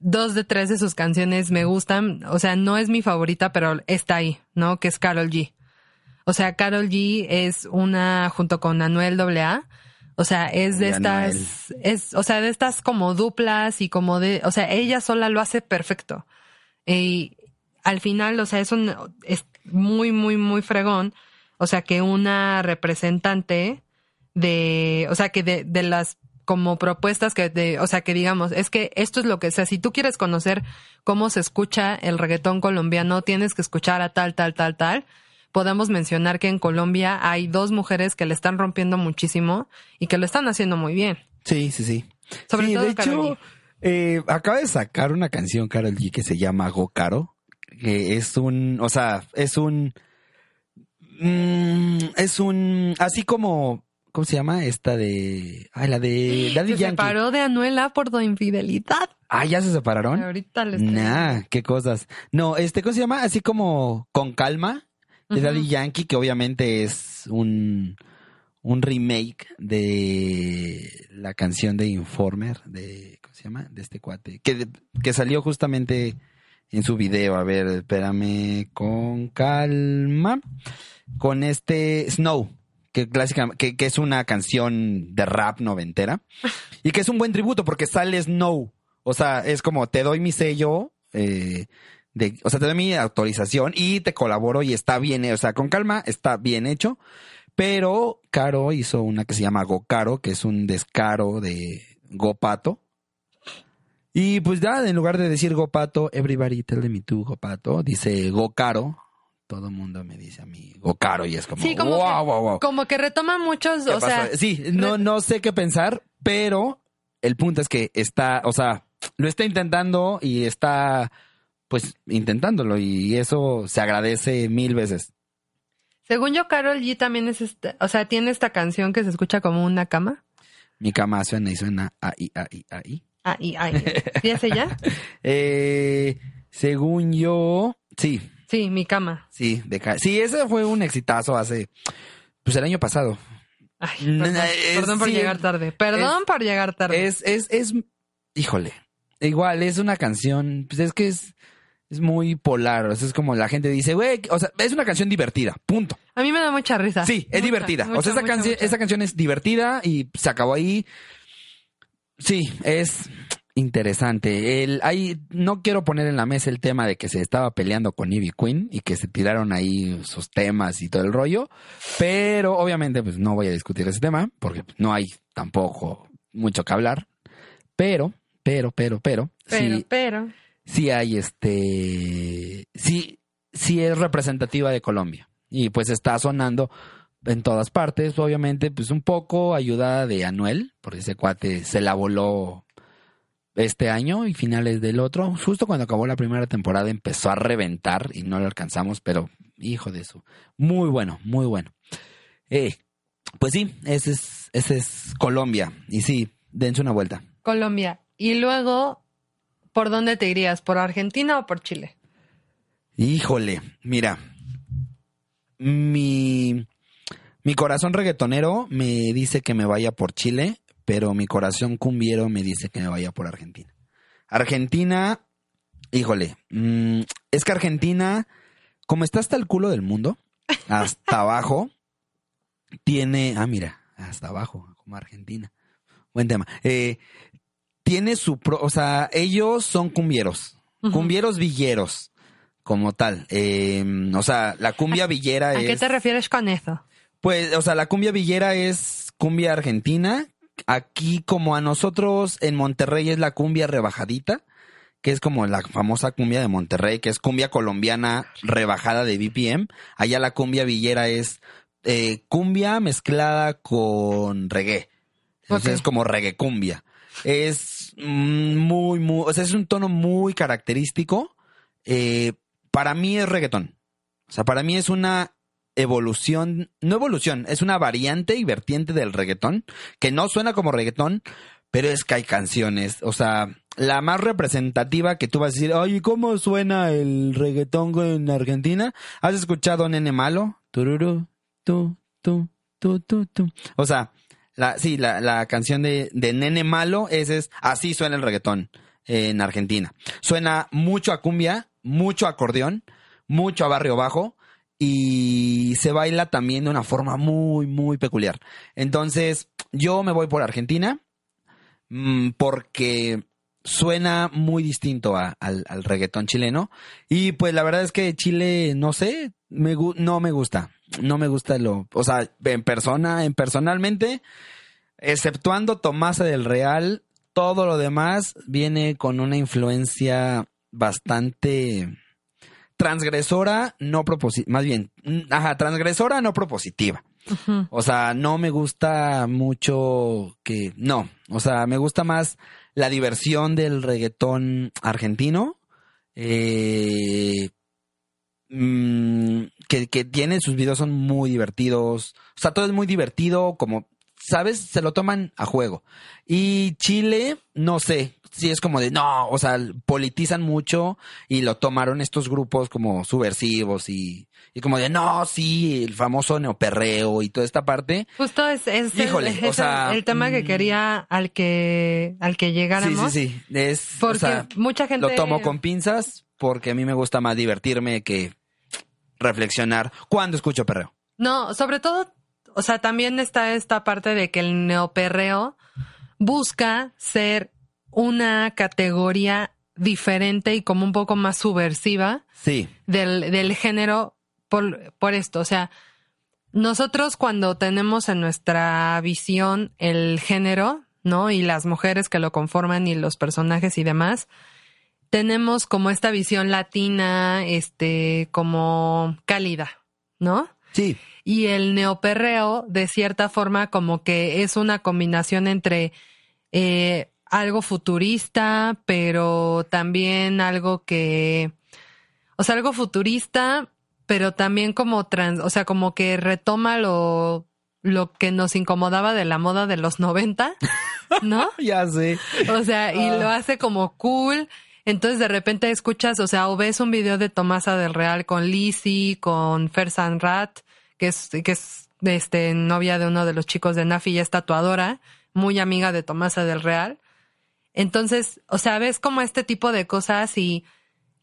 Dos de tres de sus canciones me gustan. O sea, no es mi favorita, pero está ahí, ¿no? Que es Carol G. O sea, Carol G es una, junto con Anuel AA. O sea, es de estas, es, o sea, de estas como duplas y como de, o sea, ella sola lo hace perfecto. Y al final, o sea, es un, es muy, muy, muy fregón. O sea, que una representante de, o sea, que de, de las como propuestas que de, o sea, que digamos, es que esto es lo que, o sea, si tú quieres conocer cómo se escucha el reggaetón colombiano, tienes que escuchar a tal, tal, tal, tal. Podemos mencionar que en Colombia hay dos mujeres que le están rompiendo muchísimo y que lo están haciendo muy bien. Sí, sí, sí. Sobre Sí, todo de Karol hecho, G. eh, acaba de sacar una canción Carol G que se llama Go Caro, que es un, o sea, es un, mm, es un, así como, ¿cómo se llama? Esta de, ay, la de Daddy Se Yankee. separó de Anuela por tu infidelidad. Ah, ya se separaron. Ahorita les Nah, qué cosas. No, este, ¿cómo se llama? Así como con calma de. Daddy Yankee, que obviamente es un, un remake de la canción de Informer, de, ¿cómo se llama? De este cuate, que, que salió justamente en su video. A ver, espérame, con calma, con este Snow. Que, clásica, que, que es una canción de rap noventera y que es un buen tributo porque sale Snow. O sea, es como te doy mi sello, eh, de, o sea, te doy mi autorización y te colaboro y está bien, o sea, con calma, está bien hecho. Pero Caro hizo una que se llama Go Caro, que es un descaro de Go Pato. Y pues ya, en lugar de decir Go Pato, everybody tell me tú Go Pato, dice Go Caro. Todo el mundo me dice a mí Go Caro y es como, Sí, como wow, que- wow, wow. Como que retoma muchos, ¿Qué o sea, sí, no, no sé qué pensar, pero el punto es que está, o sea, lo está intentando y está, pues, intentándolo y eso se agradece mil veces. según yo, Carol G también es, este, o sea, tiene esta canción que se escucha como una cama. Mi cama suena y suena ahí, ahí, ahí. Ah, y ay. ¿Sí ese ya? Eh, según yo, sí, Sí, mi cama. sí, de ca- sí, ese fue un exitazo hace, pues el año pasado. Ay, No, perdón, es- perdón por sí, llegar tarde. Perdón por llegar tarde. Es, es, es, híjole, igual es una canción, pues es que es, es muy polar, o sea, es como la gente dice, güey, o sea, es una canción divertida, punto. A mí me da mucha risa. Sí, es Mucha, divertida. o sea, esa, mucha, canción, esa canción es divertida y se acabó ahí. Sí, es interesante. El, hay, no quiero poner en la mesa el tema de que se estaba peleando con Ivy Queen y que se tiraron ahí sus temas y todo el rollo, pero obviamente pues no voy a discutir ese tema porque no hay tampoco mucho que hablar. Pero, pero, pero, pero, Pero, sí, pero. sí hay este, sí, sí es representativa de Colombia y pues está sonando en todas partes, obviamente, pues un poco ayudada de Anuel, porque ese cuate se la voló este año y finales del otro, justo cuando acabó la primera temporada empezó a reventar y no lo alcanzamos, pero hijo de eso, muy bueno, muy bueno. Eh, pues sí, ese es, ese es Colombia y sí, dense una vuelta. Colombia. Y luego, ¿por dónde te irías? ¿Por Argentina o por Chile? Híjole, mira, mi, mi corazón reggaetonero me dice que me vaya por Chile, pero mi corazón cumbiero me dice que me vaya por Argentina. Argentina, híjole, mm, es que Argentina, como está hasta el culo del mundo, hasta abajo, tiene, ah, mira, hasta abajo, como Argentina. Buen tema. Eh, tiene su, pro- o sea, ellos son cumbieros, cumbieros villeros, como tal. Eh, o sea, la cumbia villera ¿A es... qué te refieres con eso? Pues, o sea, la cumbia villera es cumbia argentina. Aquí, como a nosotros en Monterrey es la cumbia rebajadita, que es como la famosa cumbia de Monterrey, que es cumbia colombiana rebajada de BPM. Allá la cumbia villera es eh, cumbia mezclada con reggae. Entonces es como reggae cumbia. Es mm, muy, muy, o sea, es un tono muy característico. Eh, para mí es reggaetón. O sea, para mí es una evolución, no evolución, es una variante y vertiente del reggaetón, que no suena como reggaetón, pero es que hay canciones, o sea, la más representativa que tú vas a decir, oye, ¿cómo suena el reggaetón en Argentina? ¿Has escuchado Nene Malo? Tu, tu, tu, tu, tu. O sea, la, sí, la, la canción de, de Nene Malo, ese es, así suena el reggaetón en Argentina. Suena mucho a cumbia, mucho acordeón, mucho a barrio bajo y se baila también de una forma muy, muy peculiar. Entonces, yo me voy por Argentina mm, porque suena muy distinto a- al, al reggaetón chileno y pues la verdad es que Chile, no sé, me, no me gusta, no me gusta lo, o sea, en persona, en personalmente, exceptuando Tomasa del Real, todo lo demás viene con una influencia bastante transgresora, no propositiva, más bien, mm, ajá, transgresora, no propositiva. O sea, no me gusta mucho que, no, o sea, me gusta más la diversión del reggaetón argentino, eh, mm, que, que tiene sus videos son muy divertidos, o sea, todo es muy divertido, como, ¿sabes? Se lo toman a juego. Y Chile, no sé, si es como de, no, o sea, politizan mucho y lo tomaron estos grupos como subversivos y, y como de, no, sí, el famoso neoperreo y toda esta parte. Justo es, es el- es o sea, tema que mm. quería al que al que Sí, llegáramos. sí, sí. Es, o Porque sea, mucha gente lo tomo con pinzas porque a mí me gusta más divertirme que reflexionar cuando escucho perreo. No, sobre todo, o sea, también está esta parte de que el neoperreo busca ser una categoría diferente y como un poco más subversiva Sí, del, del género por, por esto. O sea, nosotros cuando tenemos en nuestra visión el género, ¿no? Y las mujeres que lo conforman y los personajes y demás, tenemos como esta visión latina, este, como cálida, ¿no? sí, Y el neoperreo, de cierta forma, como que es una combinación entre eh, algo futurista, pero también algo que, o sea, algo futurista, pero también como trans, o sea, como que retoma lo lo que nos incomodaba de la moda de los 90, ¿no? Ya sé. O sea, y lo hace como cool. Entonces de repente escuchas, o sea, o ves un video de Tomasa del Real con Lizzie, con Fer Rat, que es, que es este, novia de uno de los chicos de Nafi y es tatuadora, muy amiga de Tomasa del Real. Entonces, o sea, ves como este tipo de cosas y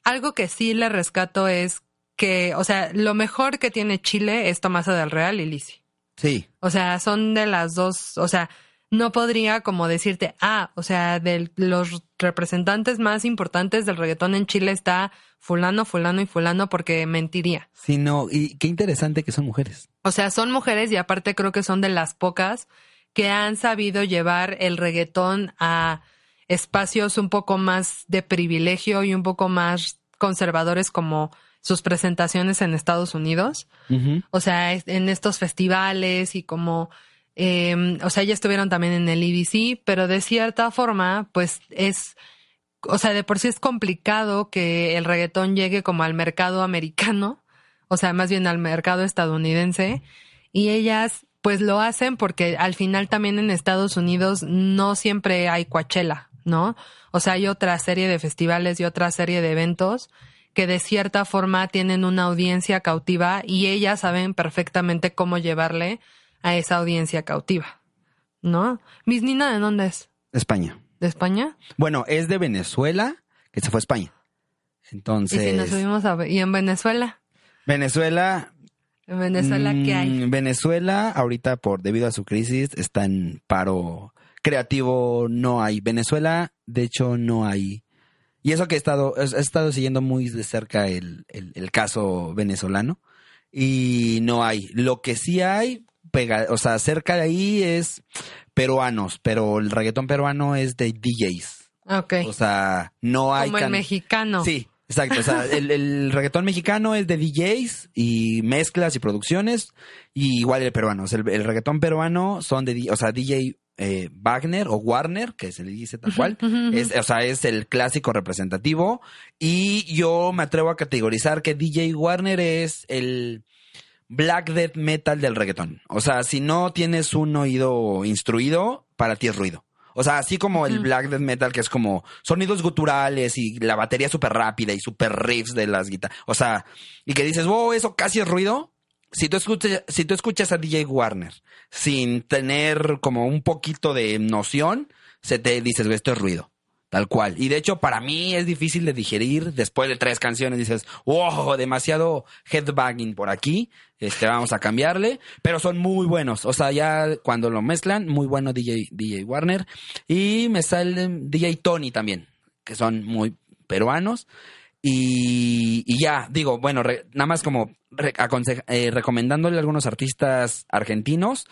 algo que sí le rescato es que, o sea, lo mejor que tiene Chile es Tomasa del Real y Lizzie. Sí. O sea, son de las dos, o sea, no podría como decirte, ah, o sea, de los representantes más importantes del reggaetón en Chile está fulano, fulano y fulano porque mentiría. Sí, no, y qué interesante que son mujeres. O sea, son mujeres y aparte creo que son de las pocas que han sabido llevar el reggaetón a espacios un poco más de privilegio y un poco más conservadores como sus presentaciones en Estados Unidos. O sea, en estos festivales y como, eh, o sea, ya estuvieron también en el EDC, pero de cierta forma, pues es, o sea, de por sí es complicado que el reggaetón llegue como al mercado americano, o sea, más bien al mercado estadounidense, y ellas pues lo hacen porque al final también en Estados Unidos no siempre hay Coachella, ¿no? O sea, hay otra serie de festivales y otra serie de eventos que de cierta forma tienen una audiencia cautiva y ellas saben perfectamente cómo llevarle a esa audiencia cautiva, ¿no? Miss Nina, ¿de dónde es? España. ¿De España? Bueno, es de Venezuela, que se fue a España. Entonces, Y si nos subimos a... ¿Y en Venezuela? Venezuela. ¿En Venezuela qué hay? mm, Venezuela, ahorita, por debido a su crisis, está en paro creativo. No hay. Venezuela, de hecho, no hay. Y eso que he estado, he estado siguiendo muy de cerca el, el- el caso venezolano. Y no hay. Lo que sí hay, pega, o sea, cerca de ahí es peruanos, pero el reggaetón peruano es de DJs. Ok. O sea, no hay. Como el can- mexicano. Sí, exacto. O sea, el, el reggaetón mexicano es de DJs y mezclas y producciones, y igual el peruano. O sea, el, el reggaetón peruano son de, o sea, DJ eh, Wagner o Warner, que se le dice tal cual. es, o sea, es el clásico representativo. Y yo me atrevo a categorizar que DJ Warner es el black death metal del reggaetón. O sea, si no tienes un oído instruido, para ti es ruido. O sea, así como el black death metal, que es como sonidos guturales y la batería súper rápida y súper riffs de las guitarras. O sea, y que dices, wow, eso casi es ruido. Si tú, escuchas, si tú escuchas a DJ Warner sin tener como un poquito de noción, se te dices, "Güey, esto es ruido. Tal cual. Y de hecho, para mí es difícil de digerir. Después de tres canciones dices, wow, demasiado headbanging por aquí. Este, vamos a cambiarle. Pero son muy buenos. O sea, ya cuando lo mezclan, muy bueno DJ, DJ Warner. Y me sale DJ Tony también, que son muy peruanos. Y, y ya, digo, bueno, nada más como eh, recomendándole a algunos artistas argentinos.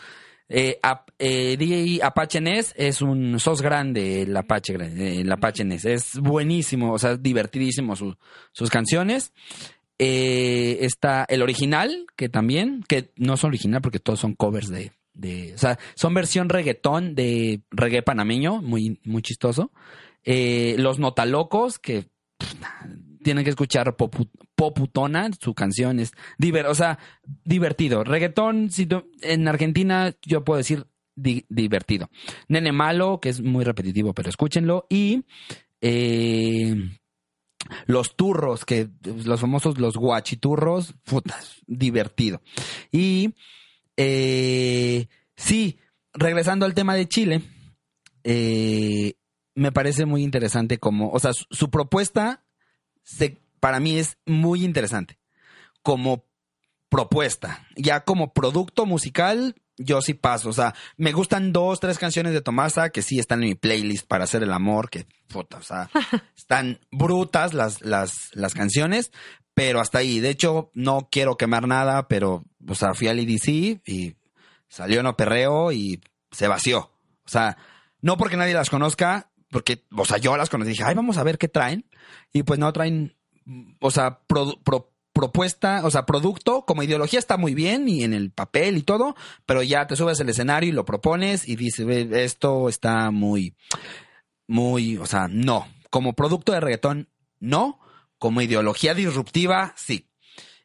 Eh, Ap- eh, DJ Apache Ness es un sos grande, el Apache, eh, el Apache Ness. Es buenísimo, o sea, divertidísimo su- sus canciones. Eh, está el original, que también, que no es original porque todos son covers de, o sea, son versión reggaetón de reggae panameño, muy, muy chistoso. Eh, los Notalocos, que tienen que escuchar Popu- Poputona, su canción es o sea, divertido. Reggaetón, en Argentina yo puedo decir di- divertido. Nene Malo, que es muy repetitivo, pero escúchenlo. Y eh, los turros, que los famosos los guachiturros, putas, divertido. Y eh, sí, regresando al tema de Chile, eh, me parece muy interesante como, o sea, su propuesta se, para mí es muy interesante como propuesta. Ya como producto musical, yo sí paso. O sea, me gustan dos, tres canciones de Tomasa que sí están en mi playlist para hacer el amor, que puta, o sea, están brutas las, las, las canciones, pero hasta ahí. De hecho, no quiero quemar nada, pero, o sea, fui al EDC y salió no perreo y se vació. O sea, no porque nadie las conozca, porque, o sea, yo las conocí, dije, ay, vamos a ver qué traen. Y pues no traen, o sea, propuesta, o sea, producto, como ideología está muy bien y en el papel y todo, pero ya te subes al escenario y lo propones y dices, "Ve, esto está muy, muy, o sea, no. Como producto de reggaetón, no. Como ideología disruptiva, sí.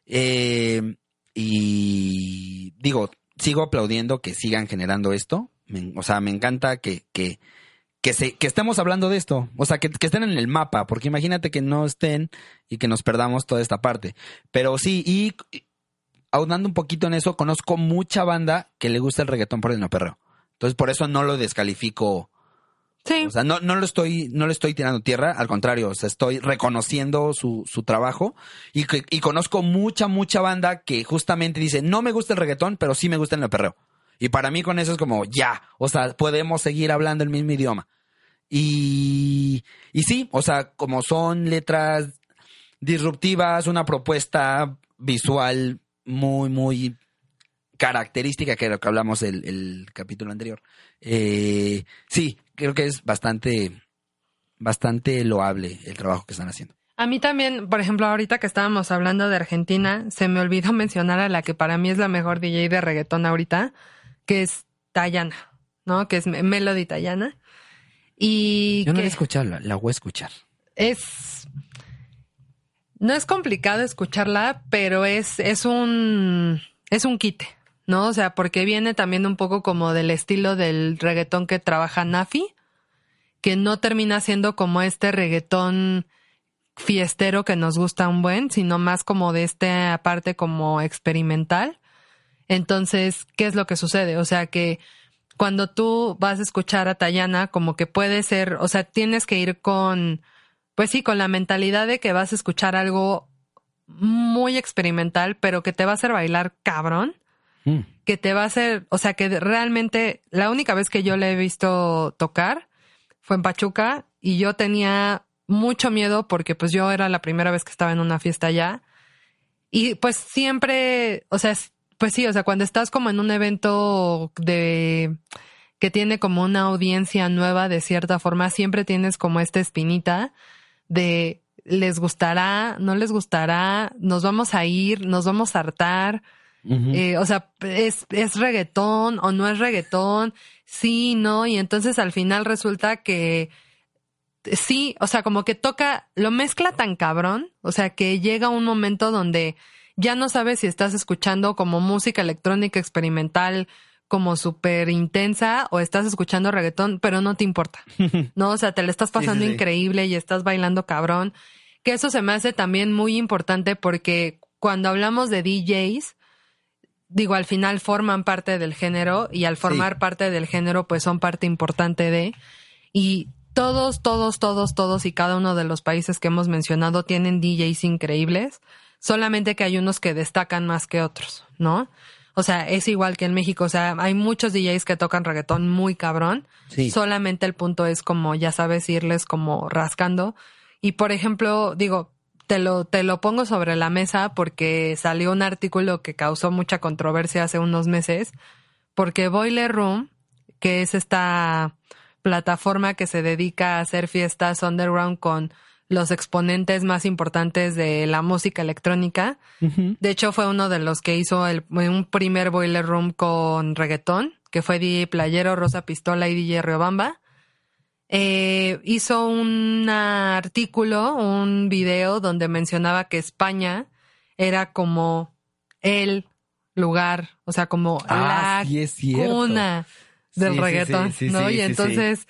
Eh, y digo, sigo aplaudiendo que sigan generando esto. O sea, me encanta que, que, que, se, que estemos hablando de esto. O sea, que, que estén en el mapa, porque imagínate que no estén y que nos perdamos toda esta parte. Pero sí, y y aunando un poquito en eso, conozco mucha banda que le gusta el reggaetón por el no perreo. Entonces, por eso no lo descalifico. Sí. O sea, no, no lo estoy, no le estoy tirando tierra, al contrario, o sea, estoy reconociendo su, su trabajo y, que- y conozco mucha, mucha banda que justamente dice, no me gusta el reggaetón, pero sí me gusta el perreo. Y para mí con eso es como, ya, o sea, podemos seguir hablando el mismo idioma. Y, y sí, o sea, como son letras disruptivas, una propuesta visual muy, muy característica, que lo que hablamos el, el capítulo anterior. Eh, sí, creo que es bastante, bastante loable el trabajo que están haciendo. A mí también, por ejemplo, ahorita que estábamos hablando de Argentina, se me olvidó mencionar a la que para mí es la mejor DJ de reggaetón ahorita, que es Tayana, ¿no? Que es Me- Melody Tayana. Y Yo no que la he escuchado, la, la voy a escuchar. es... No es complicado escucharla, pero es, es un... es un quite, ¿no? O sea, porque viene también un poco como del estilo del reggaetón que trabaja Nafi, que no termina siendo como este reggaetón fiestero que nos gusta un buen, sino más como de esta parte como experimental. Entonces, ¿qué es lo que sucede? O sea que cuando tú vas a escuchar a Tayana, como que puede ser, o sea, tienes que ir con, pues sí, con la mentalidad de que vas a escuchar algo muy experimental, pero que te va a hacer bailar cabrón Mm. que te va a hacer, o sea, que realmente la única vez que yo le he visto tocar fue en Pachuca y yo tenía mucho miedo porque pues yo era la primera vez que estaba en una fiesta allá y pues siempre, o sea, pues sí, o sea, cuando estás como en un evento de que tiene como una audiencia nueva de cierta forma, siempre tienes como esta espinita de les gustará, no les gustará, nos vamos a ir, nos vamos a hartar. Eh, o sea, es, es reggaetón o no es reggaetón, sí, no, y entonces al final resulta que sí, o sea, como que toca, lo mezcla tan cabrón, o sea, que llega un momento donde ya no sabes si estás escuchando como música electrónica experimental como súper intensa o estás escuchando reggaetón, pero no te importa, ¿no? O sea, te le estás pasando sí, sí. increíble y estás bailando cabrón, que eso se me hace también muy importante porque cuando hablamos de DJs, digo, al final forman parte del género y al formar parte del género, pues son parte importante de. Y todos, todos, todos, todos y cada uno de los países que hemos mencionado tienen DJs increíbles, solamente que hay unos que destacan más que otros, ¿no? O sea, es igual que en México, o sea, hay muchos DJs que tocan reggaetón muy cabrón, Sí. solamente el punto es como, ya sabes, irles como rascando. Y por ejemplo, digo, te lo, te lo pongo sobre la mesa porque salió un artículo que causó mucha controversia hace unos meses, porque Boiler Room, que es esta plataforma que se dedica a hacer fiestas underground con los exponentes más importantes de la música electrónica. De hecho, fue uno de los que hizo el, un primer Boiler Room con reggaetón, que fue DJ Playero, Rosa Pistola y DJ Riobamba. Eh, hizo un artículo, un video donde mencionaba que España era como el lugar, o sea, como Ah, la sí, cuna del Sí, reggaetón, sí, ¿no? y entonces,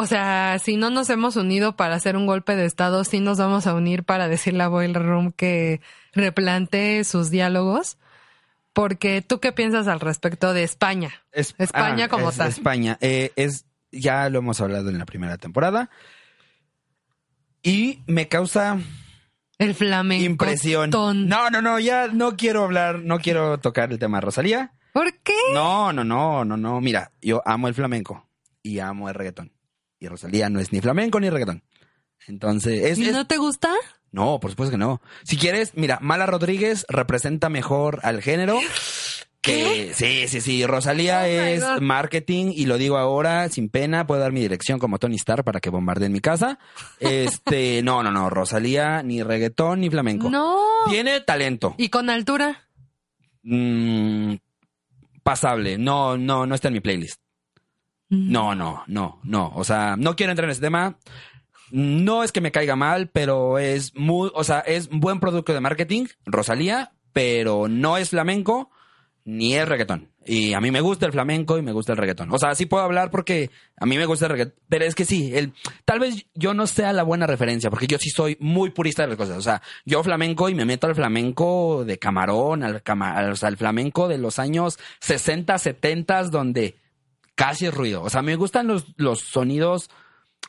o sea, si no nos hemos unido para hacer un golpe de estado, sí nos vamos a unir para decirle a Boiler Room que replantee sus diálogos. Porque tú qué piensas al respecto de España? Es- España como es tal. España. Eh, es, ya lo hemos hablado en la primera temporada. Y me causa El flamenco. impresión. ton. No, no, no, ya no quiero hablar, no quiero tocar el tema de Rosalía. ¿Por qué? No, no, no, no, no. Mira, yo amo el flamenco y amo el reggaetón. Y Rosalía no es ni flamenco ni reggaetón. Entonces, es, ¿Y es- no te gusta? No, por supuesto que no. Si quieres, mira, Mala Rodríguez representa mejor al género. Que, sí, sí, sí. Rosalía Oh es marketing y lo digo ahora sin pena. Puedo dar mi dirección como Tony Starr para que bombardeen mi casa. Este, no, no, no. Rosalía ni reggaetón ni flamenco. No. Tiene talento. ¿Y con altura? Mm, pasable. No, no, no está en mi playlist. No, no, no, no. O sea, no quiero entrar en ese tema. No es que me caiga mal, pero es muy, o sea, es buen producto de marketing, Rosalía, pero no es flamenco, ni es reggaetón. Y a mí me gusta el flamenco y me gusta el reggaetón. O sea, sí puedo hablar porque a mí me gusta el reggaetón. Pero es que sí, el, tal vez yo no sea la buena referencia, porque yo sí soy muy purista de las cosas. O sea, yo flamenco y me meto al flamenco de camarón, al, cama- al- al flamenco de los años 60, 70, donde casi ruido. O sea, me gustan los, los sonidos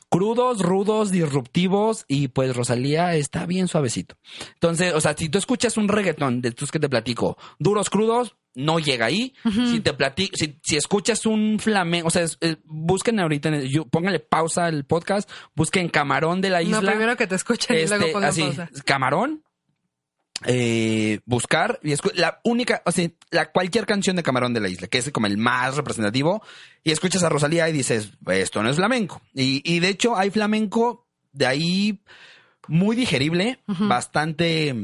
crudos, rudos, disruptivos y pues Rosalía está bien suavecito. Entonces, o sea, si tú escuchas un reggaetón de estos que te platico, duros, crudos, no llega ahí. Si te platico, si, si escuchas un flamenco, o sea, es- es- busquen ahorita, en el- yo- pónganle pausa al podcast, busquen Camarón de la No, isla. primero que te escuchen y luego Este, pongan así, pausa. Camarón, eh, buscar y la única, o sea, la cualquier canción de Camarón de la Isla, que es como el más representativo, y escuchas a Rosalía y dices, esto no es flamenco. Y, y de hecho hay flamenco de ahí muy digerible, bastante,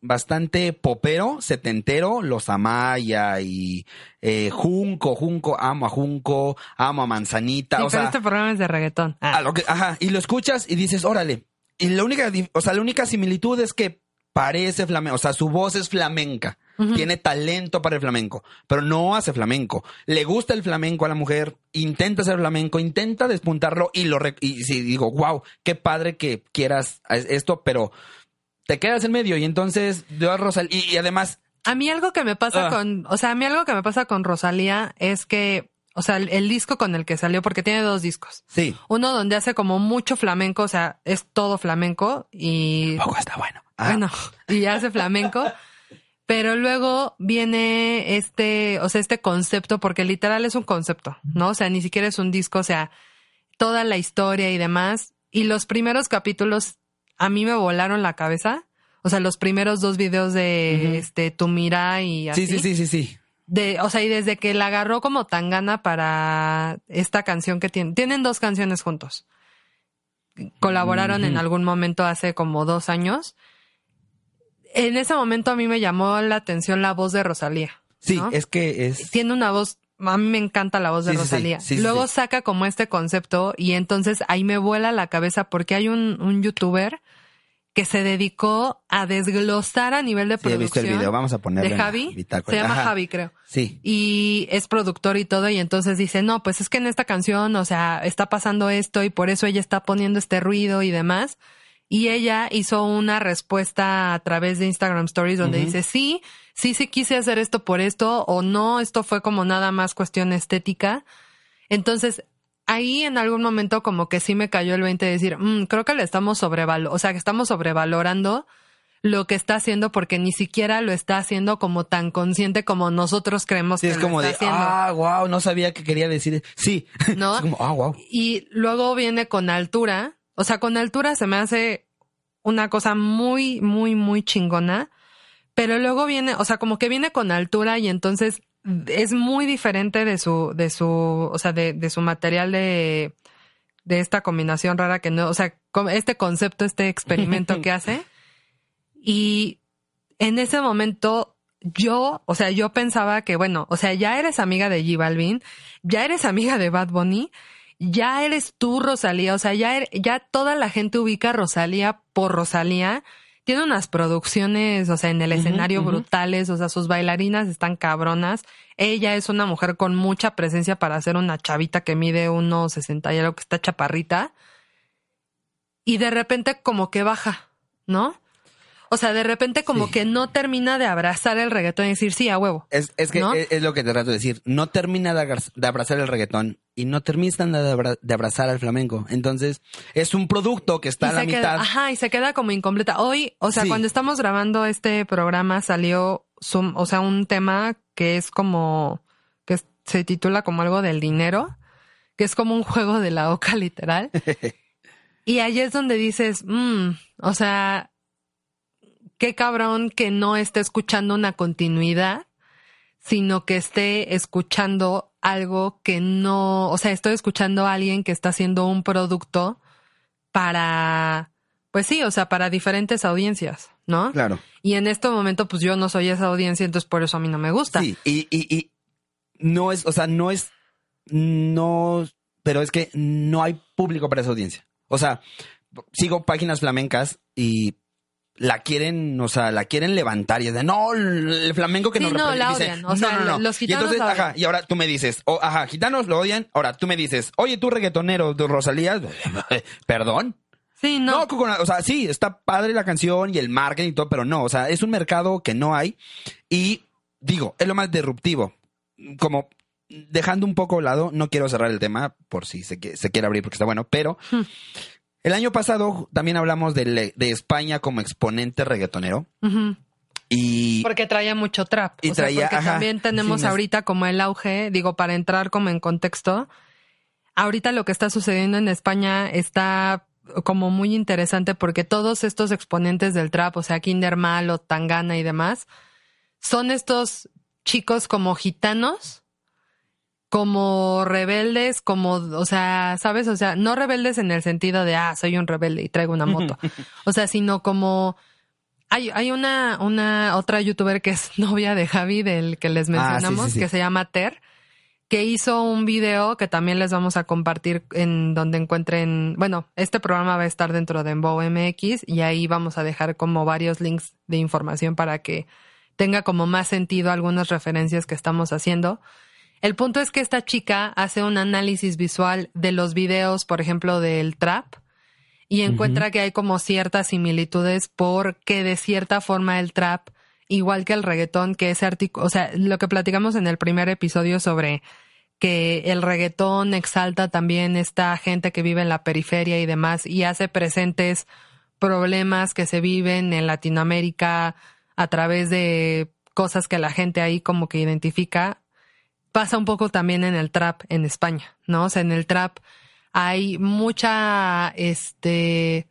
bastante popero, setentero, los Amaya y eh, Junco, Junco, amo a Junco, amo a Manzanita, Sí, o pero sea, este programa es de reggaetón. Ah. a lo que, ajá, y lo escuchas y dices, órale. Y la única, o sea, la única similitud es que parece flamenco, o sea, su voz es flamenca. Tiene talento para el flamenco, pero no hace flamenco. Le gusta el flamenco a la mujer, intenta hacer flamenco, intenta despuntarlo y lo rec- y sí, digo, wow, qué padre que quieras esto, pero te quedas en medio y entonces yo a Rosal y, y además A mí algo que me pasa Ah. con, o sea, a mí algo que me pasa con Rosalía es que, o sea, el, el disco con el que salió, porque tiene dos discos. sí, Uno donde hace como mucho flamenco, o sea, es todo flamenco y poco está bueno. Ah, bueno, y hace flamenco. Pero luego viene este, o sea, este concepto, porque literal es un concepto, ¿no? O sea, ni siquiera es un disco, o sea, toda la historia y demás. Y los primeros capítulos a mí me volaron la cabeza. O sea, los primeros dos videos de este Tu Mira y así. sí, sí, sí, sí, sí. De, o sea, y desde que la agarró como tangana para esta canción que tienen. Tienen dos canciones juntos. Colaboraron en algún momento hace como dos años. En ese momento a mí me llamó la atención la voz de Rosalía. Sí, ¿no? es que es Tiene una voz, a mí me encanta la voz de Sí. Rosalía. Sí, sí, Luego saca como este concepto y entonces ahí me vuela la cabeza porque hay un, un youtuber que se dedicó a desglosar a nivel de Sí, he visto producción. el video, vamos a ponerlo de Javi. Se llama Ajá. Javi, creo Sí. y es productor y todo y entonces dice, no, pues es que en esta canción, o sea, está pasando esto y por eso ella está poniendo este ruido y demás. Y ella hizo una respuesta a través de Instagram Stories donde dice, sí, sí, sí quise hacer esto por esto o no, esto fue como nada más cuestión estética. Entonces, ahí en algún momento como que sí me cayó el 20 de decir, "Mm, creo que le estamos sobrevalorando, o sea, que estamos sobrevalorando lo que está haciendo porque ni siquiera lo está haciendo como tan consciente como nosotros creemos Sí, que es lo como está de, haciendo. ah, wow, no sabía que quería decir. Sí. ¿No? Es como, ah, wow. Y luego viene con altura. O sea, con altura se me hace una cosa muy, muy, muy chingona. Pero luego viene, o sea, como que viene con altura y entonces es muy diferente de su, de su, o sea, de, de su material de, de esta combinación rara que no, o sea, este concepto, este experimento que hace. Y en ese momento yo, o sea, yo pensaba que, bueno, o sea, ya eres amiga de J Balvin, ya eres amiga de Bad Bunny, ya eres tú Rosalía, o sea, ya, er- ya toda la gente ubica a Rosalía por Rosalía. Tiene unas producciones, o sea, en el escenario brutales, o sea, sus bailarinas están cabronas. Ella es una mujer con mucha presencia para ser una chavita que mide 1,60 y algo que está chaparrita. Y de repente como que baja, ¿no? O sea, de repente como Sí. que no termina de abrazar el reggaetón y decir, sí, a huevo. Es, es que ¿No? es, es lo que te trato de decir. No termina de abrazar el reggaetón y no termina de, abra- de abrazar al flamenco. Entonces, es un producto que está y a la queda, mitad. ajá, y se queda como incompleta. Hoy, o sea, Sí. cuando estamos grabando este programa salió, o sea, un tema que es como, que se titula como algo del dinero, que es como un juego de la oca literal. y ahí es donde dices, mm, o sea, qué cabrón que no esté escuchando una continuidad, sino que esté escuchando algo que no, o sea, estoy escuchando a alguien que está haciendo un producto para, pues sí, o sea, para diferentes audiencias, ¿no? Claro. Y en este momento, pues yo no soy esa audiencia, entonces por eso a mí no me gusta. Sí, y, y, y no es, o sea, no es, no, pero es que no hay público para esa audiencia. O sea, sigo páginas flamencas y la quieren, o sea, la quieren levantar y es de, no, el flamenco que Sí, nos no, representa", la y dice, odian. O sea, los y gitanos entonces, la odian. ajá, y ahora tú me dices, oh, ajá, gitanos lo odian, ahora tú me dices, oye, tú reggaetonero de Rosalía, perdón. Sí, No, no. O sea, sí, está padre la canción y el marketing y todo, pero no, o sea, es un mercado que no hay y digo, es lo más disruptivo. Como dejando un poco a lado, no quiero cerrar el tema por si se, se quiere abrir porque está bueno, pero Hmm. El año pasado también hablamos de, España como exponente reggaetonero. Y Porque traía mucho trap. Y o sea, traía, porque ajá, también tenemos sí, ahorita como el auge, digo, para entrar como en contexto, ahorita lo que está sucediendo en España está como muy interesante porque todos estos exponentes del trap, o sea, Kinder Malo, Tangana y demás, son estos chicos como gitanos, como rebeldes, como, o sea, ¿sabes? O sea, no rebeldes en el sentido de, ah, soy un rebelde y traigo una moto. O sea, sino como hay, hay una, una otra youtuber que es novia de Javi, del que les Ah, sí, mencionamos, sí, sí. que se llama Ter, que hizo un video que también les vamos a compartir en donde encuentren, bueno, este programa va a estar dentro de Embo MX y ahí vamos a dejar como varios links de información para que tenga como más sentido algunas referencias que estamos haciendo. El punto es que esta chica hace un análisis visual de los videos, por ejemplo, del trap, y encuentra que hay como ciertas similitudes porque de cierta forma el trap, igual que el reggaetón, que ese artículo, o sea, lo que platicamos en el primer episodio sobre que el reggaetón exalta también esta gente que vive en la periferia y demás y hace presentes problemas que se viven en Latinoamérica a través de cosas que la gente ahí como que identifica, pasa un poco también en el trap en España, ¿no? O sea, en el trap hay mucha, este,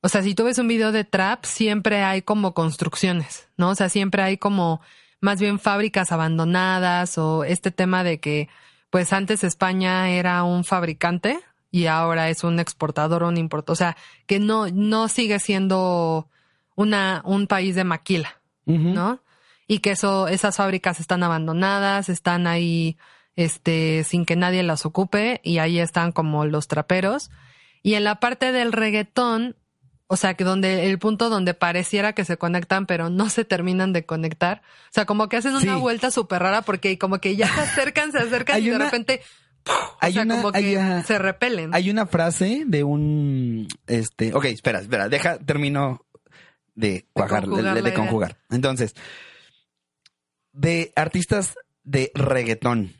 o sea, si tú ves un video de trap, siempre hay como construcciones, ¿no? O sea, siempre hay como más bien fábricas abandonadas o este tema de que, pues antes España era un fabricante y ahora es un exportador o un importador. O sea, que no, no sigue siendo una, un país de maquila. ¿no? Y que eso, esas fábricas están abandonadas, están ahí, este, sin que nadie las ocupe, y ahí están como los traperos. Y en la parte del reggaetón, o sea, que donde, el punto donde pareciera que se conectan, pero no se terminan de conectar. O sea, como que hacen una Sí. vuelta súper rara porque como que ya se acercan, se acercan Hay y de una- repente, Hay sea, una- como hay, que ajá, se repelen. Hay una frase de un, este, ok, espera, espera, deja, termino de cuajar, de, conjugar. Entonces, de artistas de reggaetón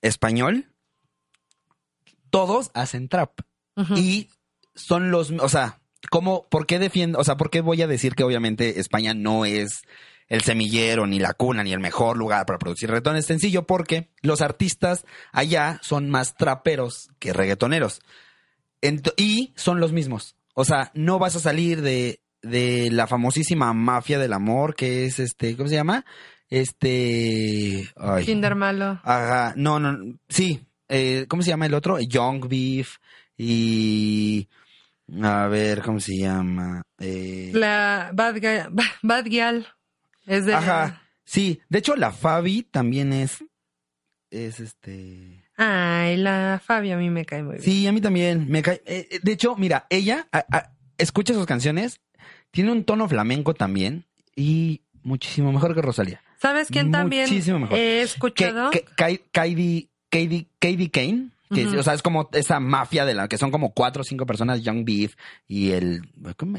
español, todos hacen trap y son los, o sea, ¿cómo, por qué defiendo, o sea, por qué voy a decir que obviamente España no es el semillero, ni la cuna, ni el mejor lugar para producir reggaetón? Es sencillo porque los artistas allá son más traperos que reggaetoneros. Ent- y son los mismos. O sea, no vas a salir de, de la famosísima mafia del amor que es este, ¿cómo se llama? Este, ay. Kinder Malo. Ajá, no, no, sí. Eh, ¿Cómo se llama el otro? Young Beef y... A ver, ¿cómo se llama? Eh, La Bad Guy, Bad Gyal. Es de... Ajá, sí. De hecho, la Fabi también es... Es este... Ay, la Fabio a mí me cae muy bien. Sí, a mí también. Me cae... eh, eh, de hecho, mira, ella a- a- escucha sus canciones, tiene un tono flamenco también y muchísimo mejor que Rosalía. ¿Sabes quién también Muchísimo mejor. he escuchado? que Kaidi, Kaidi Kane, que o sea, es como esa mafia de la que son como cuatro o cinco personas, Young Beef y el,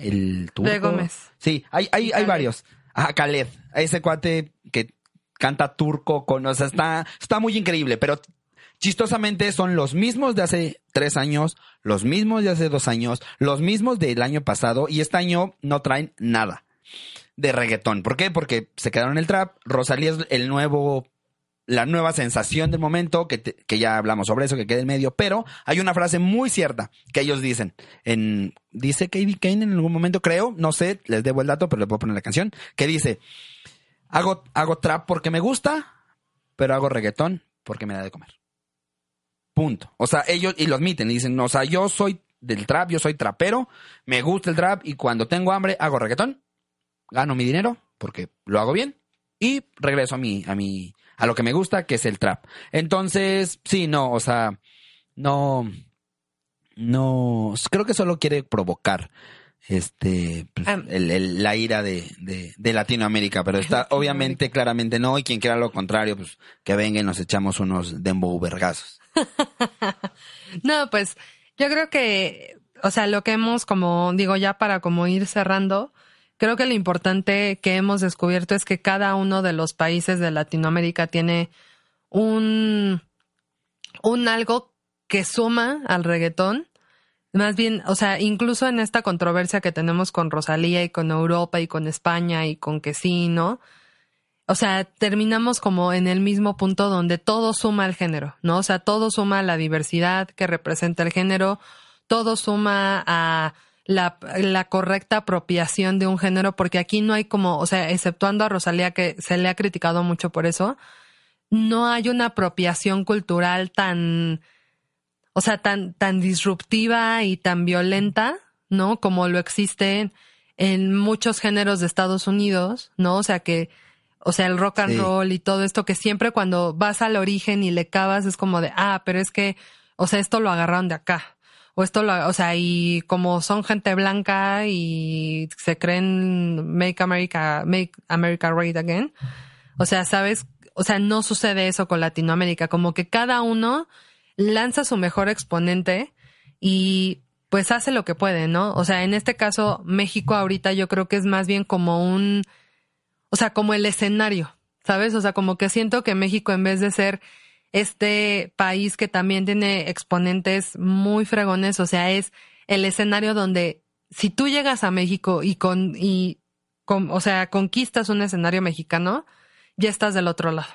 el turco. De Gómez. Sí, hay, hay, hay varios. Ajá, Khaled, ese cuate que canta turco con, o sea, está, está muy increíble, pero chistosamente son los mismos de hace tres años, los mismos de hace dos años, los mismos del año pasado y este año no traen nada de reggaetón. ¿Por qué? Porque se quedaron en el trap. Rosalía es el nuevo, la nueva sensación del momento, que, que ya hablamos sobre eso, que queda en medio. Pero hay una frase muy cierta que ellos dicen. En, dice Katie Kane en algún momento, creo, no sé, les debo el dato, pero le puedo poner la canción, que dice, hago, hago trap porque me gusta, pero hago reggaetón porque me da de comer. Punto. O sea, ellos, y lo admiten, y dicen, o sea, yo soy del trap, yo soy trapero, me gusta el trap y cuando tengo hambre hago reggaetón gano mi dinero porque lo hago bien y regreso a mi a mi a lo que me gusta que es el trap. Entonces, sí, no, o sea, no no creo que solo quiere provocar este pues, el- el- la ira de, de, de Latinoamérica, pero está obviamente claramente no, y quien quiera lo contrario, pues que venga y nos echamos unos dembow vergazos. No, pues yo creo que, o sea, lo que hemos como, digo, ya para como ir cerrando, creo que lo importante que hemos descubierto es que cada uno de los países de Latinoamérica tiene un, un algo que suma al reggaetón. Más bien, o sea, incluso en esta controversia que tenemos con Rosalía y con Europa y con España y con que sí, ¿no? O sea, terminamos como en el mismo punto donde todo suma al género, ¿no? O sea, todo suma a la diversidad que representa el género, todo suma a la, la correcta apropiación de un género, porque aquí no hay como, o sea, exceptuando a Rosalía, que se le ha criticado mucho por eso, no hay una apropiación cultural tan, o sea, tan, tan disruptiva y tan violenta, ¿no? Como lo existe en muchos géneros de Estados Unidos, ¿no? O sea que, o sea, el rock and Sí. roll y todo esto que siempre cuando vas al origen y le cavas es como de, ah, pero es que, o sea, esto lo agarraron de acá. O esto lo, o sea, y como son gente blanca y se creen make America, make America great again. O sea, sabes, o sea, no sucede eso con Latinoamérica, como que cada uno lanza su mejor exponente y pues hace lo que puede, ¿no? O sea, en este caso, México ahorita yo creo que es más bien como un, o sea, como el escenario, ¿sabes? O sea, como que siento que México en vez de ser este país que también tiene exponentes muy fregones, o sea, es el escenario donde si tú llegas a México y con, y con, o sea, conquistas un escenario mexicano, ya estás del otro lado.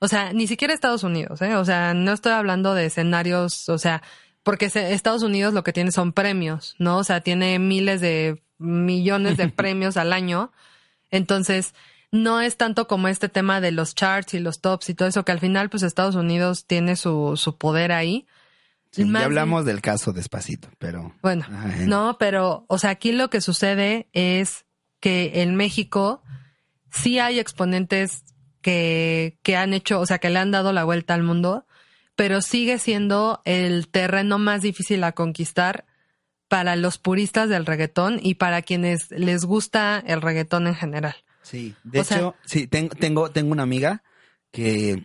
O sea, ni siquiera Estados Unidos, ¿eh? O sea, no estoy hablando de escenarios, o sea, porque Estados Unidos lo que tiene son premios, ¿no? O sea, tiene miles de millones de premios al año. Entonces, no es tanto como este tema de los charts y los tops y todo eso, que al final, pues Estados Unidos tiene su, su poder ahí. Sí, ya hablamos del caso despacito, pero bueno, Ay. no, pero, o sea, aquí lo que sucede es que en México sí hay exponentes que, que han hecho, o sea, que le han dado la vuelta al mundo, pero sigue siendo el terreno más difícil a conquistar para los puristas del reggaetón y para quienes les gusta el reggaetón en general. Sí, de O sea- hecho, sí, ten- tengo, tengo una amiga que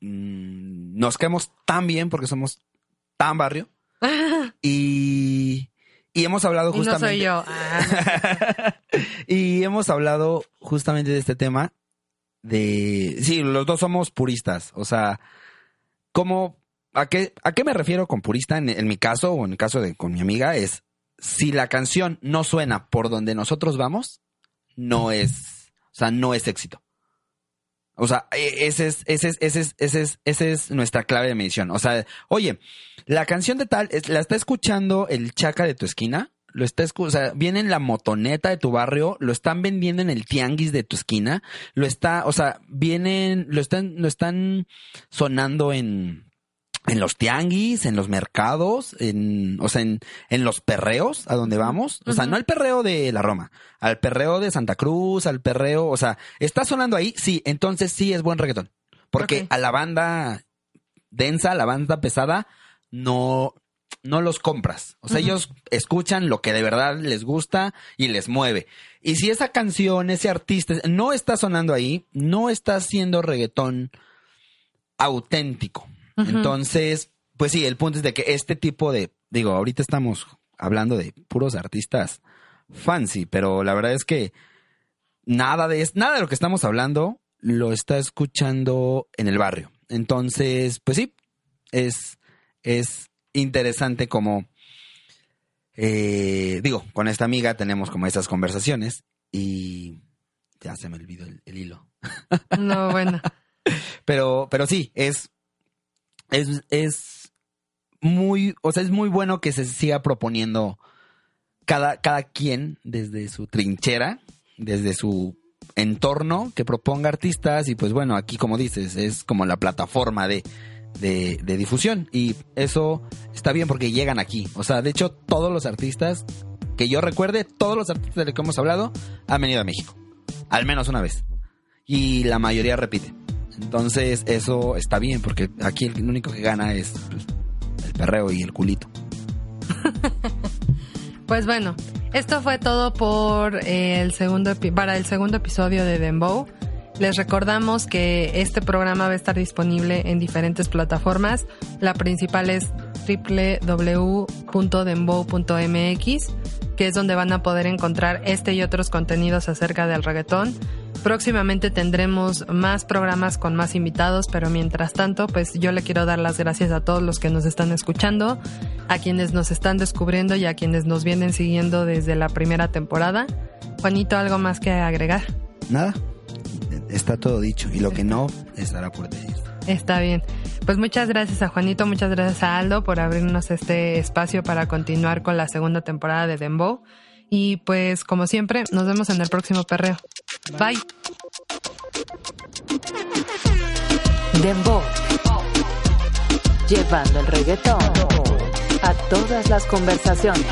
mm, nos quedamos tan bien porque somos tan barrio y, y hemos hablado Y no justamente. soy yo. Ah, y hemos hablado justamente de este tema de sí, los dos somos puristas, o sea, ¿cómo a qué a qué me refiero con purista en, mi caso o en el caso de con mi amiga es si la canción no suena por donde nosotros vamos, no es, o sea, no es éxito. O sea, e- ese es, ese es, ese es, ese es, ese es nuestra clave de medición. O sea, oye, la canción de tal, la está escuchando el chaca de tu esquina, lo está o sea, viene en la motoneta de tu barrio, lo están vendiendo en el tianguis de tu esquina, lo está, o sea, vienen, lo están, lo están sonando en, en los tianguis, en los mercados, en, o sea, en, en los perreos a donde vamos. O sea, no al perreo de la Roma, al perreo de Santa Cruz, al perreo, o sea, está sonando ahí, sí, entonces sí es buen reggaetón. Porque a la banda densa, a la banda pesada, no, no los compras. O sea, ellos escuchan lo que de verdad les gusta y les mueve. Y si esa canción, ese artista no está sonando ahí, no está haciendo reggaetón auténtico. Entonces, pues sí, el punto es de que este tipo de, digo, ahorita estamos hablando de puros artistas fancy, pero la verdad es que nada de nada de lo que estamos hablando lo está escuchando en el barrio. Entonces, pues sí, es, es interesante como, eh, digo, con esta amiga tenemos como esas conversaciones y ya se me olvidó el, el hilo. no, bueno. Pero, pero sí, es, es, es muy, o sea, es muy bueno que se siga proponiendo cada, cada quien desde su trinchera, desde su entorno, que proponga artistas y pues bueno, aquí como dices, es como la plataforma de, de, de difusión y eso está bien porque llegan aquí. O sea, de hecho, todos los artistas que yo recuerde, todos los artistas de los que hemos hablado han venido a México, al menos una vez. Y la mayoría repite. Entonces, eso está bien, porque aquí el único que gana es pues, el perreo y el culito. Pues bueno, Esto fue todo por el segundo para el segundo episodio de Dembow. Les recordamos que este programa va a estar disponible en diferentes plataformas. La principal es www.dembow.mx, que es donde van a poder encontrar este y otros contenidos acerca del reggaetón. Próximamente tendremos más programas con más invitados, pero mientras tanto, pues yo le quiero dar las gracias a todos los que nos están escuchando, a quienes nos están descubriendo y a quienes nos vienen siguiendo desde la primera temporada. Juanito, ¿algo más que agregar? Nada, está todo dicho. Y lo que no estará por decir. Está bien. Pues muchas gracias a Juanito, muchas gracias a Aldo por abrirnos este espacio para continuar con la segunda temporada de Dembow. Y pues como siempre, nos vemos en el próximo perreo. Bye. Dembow. Llevando el reggaetón a todas las conversaciones.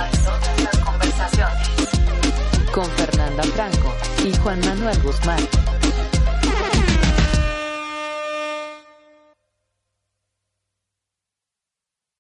Con Fernanda Franco y Juan Manuel Guzmán.